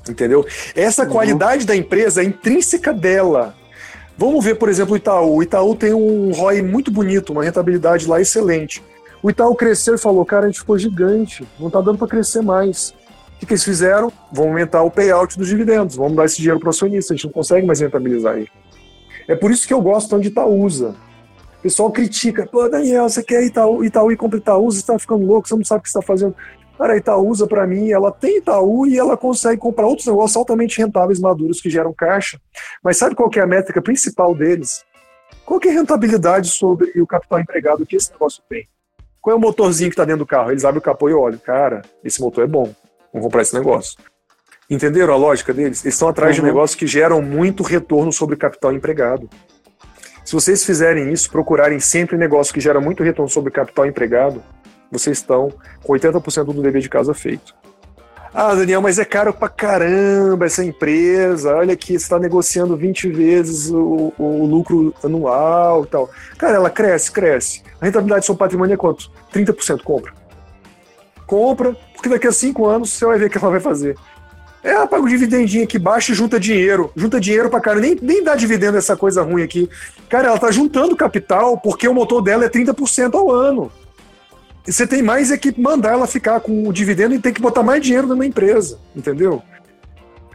Entendeu? Essa qualidade da empresa é intrínseca dela. Vamos ver, por exemplo, o Itaú. O Itaú tem um ROI muito bonito, uma rentabilidade lá excelente. O Itaú cresceu e falou: cara, a gente ficou gigante, não está dando para crescer mais. O que, que eles fizeram? Vão aumentar o payout dos dividendos, vamos dar esse dinheiro para o acionista, a gente não consegue mais rentabilizar ele. É por isso que eu gosto tanto de Itaúsa. O pessoal critica, pô, Daniel, você quer Itaú, Itaú e compra Itaúsa, você está ficando louco, você não sabe o que você está fazendo. Cara, Itaúsa, para mim, ela tem Itaú e ela consegue comprar outros negócios altamente rentáveis, maduros, que geram caixa. Mas sabe qual que é a métrica principal deles? Qual é a rentabilidade sobre o capital empregado que esse negócio tem? Qual é o motorzinho que está dentro do carro? Eles abrem o capô e olham, cara, esse motor é bom, vamos comprar esse negócio. Entenderam a lógica deles? Eles estão atrás de Uhum. negócios que geram muito retorno sobre o capital empregado. Se vocês fizerem isso, procurarem sempre negócio que gera muito retorno sobre capital empregado, vocês estão com 80% do dever de casa feito. Ah, Daniel, mas é caro pra caramba essa empresa. Olha aqui, você está negociando 20 vezes o, o lucro anual e tal. Cara, ela cresce, cresce. A rentabilidade do seu patrimônio é quanto? 30% compra. Compra, porque daqui a 5 anos você vai ver o que ela vai fazer. É, paga o dividendinho aqui, baixa e junta dinheiro. Junta dinheiro pra cara. Nem, nem dá dividendo essa coisa ruim aqui. Cara, ela tá juntando capital porque o motor dela é 30% ao ano. E você tem mais é que mandar ela ficar com o dividendo e tem que botar mais dinheiro na empresa, entendeu?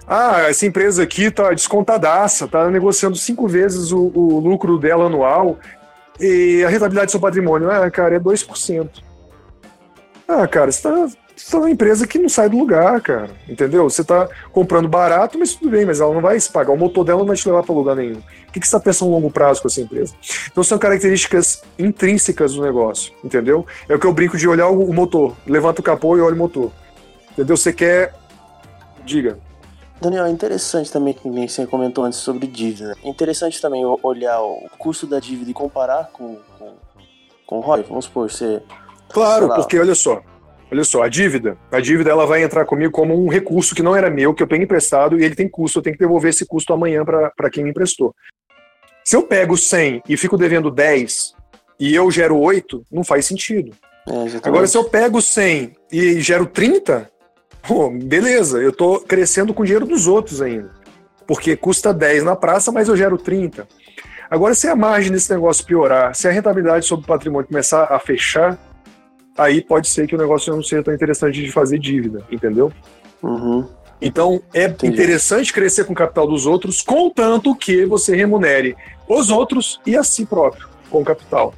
Ah, essa empresa aqui tá descontadaça, tá negociando cinco vezes o, o lucro dela anual e a rentabilidade do seu patrimônio, ah, cara, é 2%. Ah, cara, você tá, você tá numa empresa que não sai do lugar, cara, entendeu? Você tá comprando barato, mas tudo bem, mas ela não vai se pagar, o motor dela não vai te levar para lugar nenhum. O que, que você está pensando a longo prazo com essa empresa? Então são características intrínsecas do negócio, entendeu? É o que eu brinco de olhar o, motor, levanta o capô e olha o motor. Entendeu? Você quer. Diga. Daniel, é interessante também que você comentou antes sobre dívida. É interessante também olhar o custo da dívida e comparar com, com, com o ROI. Vamos supor, você. Claro, porque olha só. Olha só, a dívida. A dívida ela vai entrar comigo como um recurso que não era meu, que eu tenho emprestado e ele tem custo, eu tenho que devolver esse custo amanhã para quem me emprestou. Se eu pego 100 e fico devendo 10 e eu gero 8, não faz sentido. É, Agora, se eu pego 100 e gero 30, pô, beleza, eu estou crescendo com o dinheiro dos outros ainda. Porque custa 10 na praça, mas eu gero 30. Agora, se a margem desse negócio piorar, se a rentabilidade sobre o patrimônio começar a fechar, aí pode ser que o negócio não seja tão interessante de fazer dívida, entendeu? Uhum. Então, é Entendi. interessante crescer com o capital dos outros, contanto que você remunere os outros e a si próprio com o capital.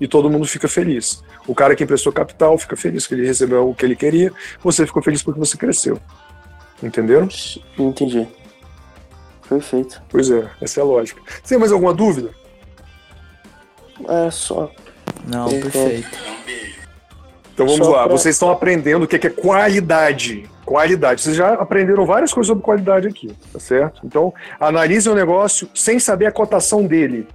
E todo mundo fica feliz. O cara que emprestou capital fica feliz que ele recebeu o que ele queria, você ficou feliz porque você cresceu. Entenderam? Entendi. Perfeito. Pois é, essa é a lógica. Você tem mais alguma dúvida? É só. Não, perfeito. Então vamos Só lá, pra... vocês estão aprendendo o que é qualidade. Qualidade. Vocês já aprenderam várias coisas sobre qualidade aqui, tá certo? Então, analise o negócio sem saber a cotação dele.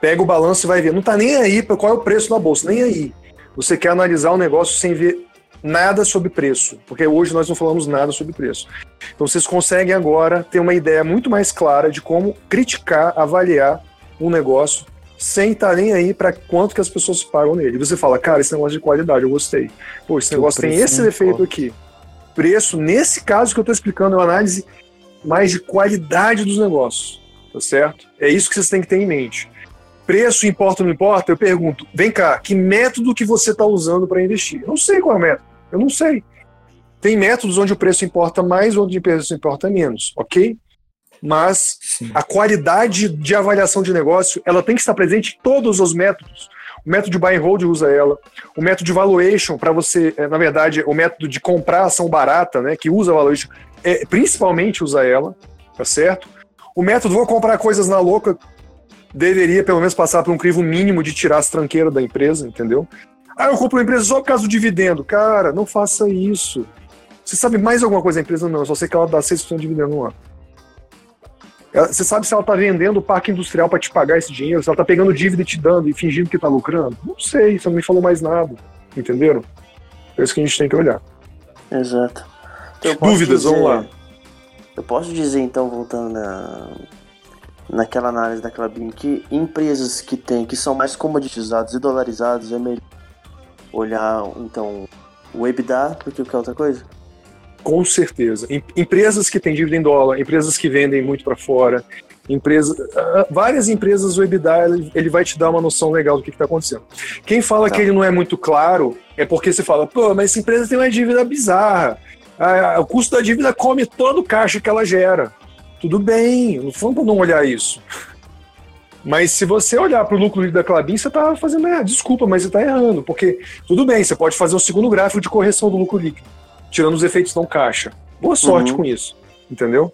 Pega o balanço e vai ver. Não tá nem aí para qual é o preço na bolsa, nem aí. Você quer analisar o negócio sem ver nada sobre preço, porque hoje nós não falamos nada sobre preço. Então vocês conseguem agora ter uma ideia muito mais clara de como criticar, avaliar um negócio sem estar tá nem aí para quanto que as pessoas pagam nele. E você fala, cara, esse negócio de qualidade, eu gostei. Pô, esse negócio tem esse defeito aqui. Preço, nesse caso que eu estou explicando, é uma análise mais de qualidade dos negócios, tá certo? É isso que vocês têm que ter em mente. Preço importa ou não importa? Eu pergunto, vem cá, que método que você está usando para investir? Eu não sei qual é o método, eu não sei. Tem métodos onde o preço importa mais, onde o preço importa menos, ok? Mas Sim. a qualidade de avaliação de negócio ela tem que estar presente em todos os métodos. O método de buy and hold usa ela. O método de valuation, para você, é, na verdade, o método de comprar ação barata, né, que usa valuation, é, principalmente usa ela, tá certo? O método vou comprar coisas na louca deveria pelo menos passar por um crivo mínimo de tirar as tranqueiras da empresa, entendeu? Ah, eu compro uma empresa só por causa do dividendo. Cara, não faça isso. Você sabe mais alguma coisa da empresa? Não, eu só sei que ela dá 6% de dividendo no ano. Você sabe se ela está vendendo o parque industrial para te pagar esse dinheiro, se ela está pegando dívida e te dando e fingindo que está lucrando? Não sei, você não me falou mais nada. Entenderam? É isso que a gente tem que olhar. Exato. Então, Dúvidas, dizer, vamos lá. Eu posso dizer, então, voltando na, naquela análise da Clabin, que empresas que tem, que são mais comoditizadas e dolarizadas, é melhor olhar, então, o EBITDA do que qualquer outra coisa? Com certeza. Empresas que têm dívida em dólar, empresas que vendem muito para fora, empresa, ah, várias empresas, o EBITDA ele vai te dar uma noção legal do que está acontecendo. Quem fala tá. que ele não é muito claro é porque você fala, pô, mas essa empresa tem uma dívida bizarra. O custo da dívida come todo o caixa que ela gera. Tudo bem, não vamos não olhar isso. Mas se você olhar para o lucro líquido da Clabin, você está fazendo errado. Desculpa, mas você está errando. Porque tudo bem, você pode fazer um segundo gráfico de correção do lucro líquido tirando os efeitos não caixa. Boa sorte uhum. com isso, entendeu?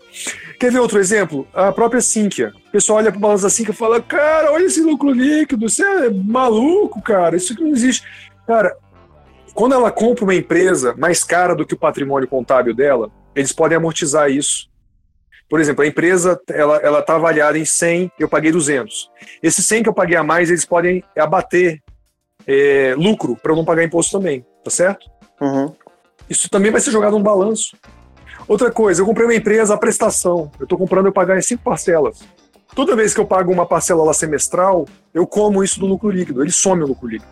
Quer ver outro exemplo? A própria Sinqia. O pessoal olha para o balanço da Sinqia e fala: Cara, olha esse lucro líquido, você é maluco, cara, isso aqui não existe. Cara, quando ela compra uma empresa mais cara do que o patrimônio contábil dela, eles podem amortizar isso. Por exemplo, a empresa ela ela está avaliada em 100, eu paguei 200. Esse 100 que eu paguei a mais, eles podem abater é, lucro para eu não pagar imposto também, tá certo? Uhum. Isso também vai ser jogado no balanço. Outra coisa, eu comprei uma empresa, a prestação. Eu estou comprando eu pagar em cinco parcelas. Toda vez que eu pago uma parcela lá semestral, eu como isso do lucro líquido. Ele some o lucro líquido.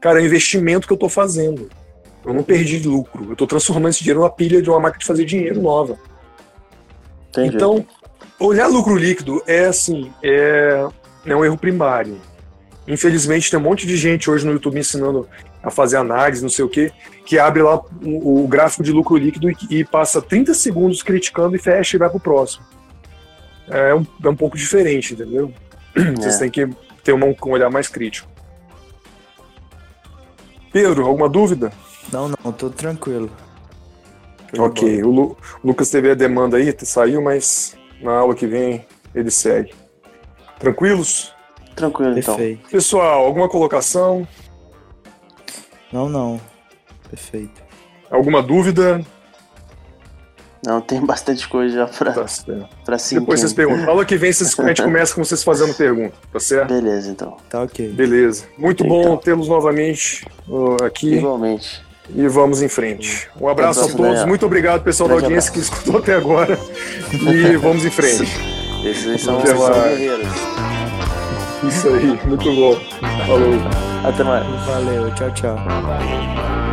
Cara, é um investimento que eu estou fazendo. Eu não perdi lucro. Eu estou transformando esse dinheiro numa pilha de uma máquina de fazer dinheiro nova. Entendi. Então, olhar lucro líquido é assim, é, é um erro primário. Infelizmente, tem um monte de gente hoje no YouTube ensinando a fazer análise, não sei o quê, que abre lá o, o gráfico de lucro líquido e, e, passa 30 segundos criticando e fecha e vai pro próximo. É um, é um pouco diferente, entendeu? É. Vocês têm que ter uma, um olhar mais crítico. Pedro, alguma dúvida? Não, não, tô tranquilo. Ok, o, Lu, o Lucas teve a demanda aí, saiu, mas na aula que vem ele segue. Tranquilos? Tranquilo, então. Perfeito. então. Pessoal, alguma colocação? Não, não. Perfeito. Alguma dúvida? Não, tem bastante coisa já pra, tá pra sim. Depois vocês perguntam. Fala que vem, vocês, a gente começa com vocês fazendo pergunta, tá certo? Beleza, então. Tá ok. Beleza. Muito bom tê-los novamente uh, aqui. Igualmente. e vamos em frente. Um abraço a todos, Daniel. muito obrigado, pessoal da Grande audiência que escutou até agora. E vamos em frente. Esses são, mais. guerreiros. Isso aí, muito bom. Falou. Até mais. Valeu, tchau, tchau.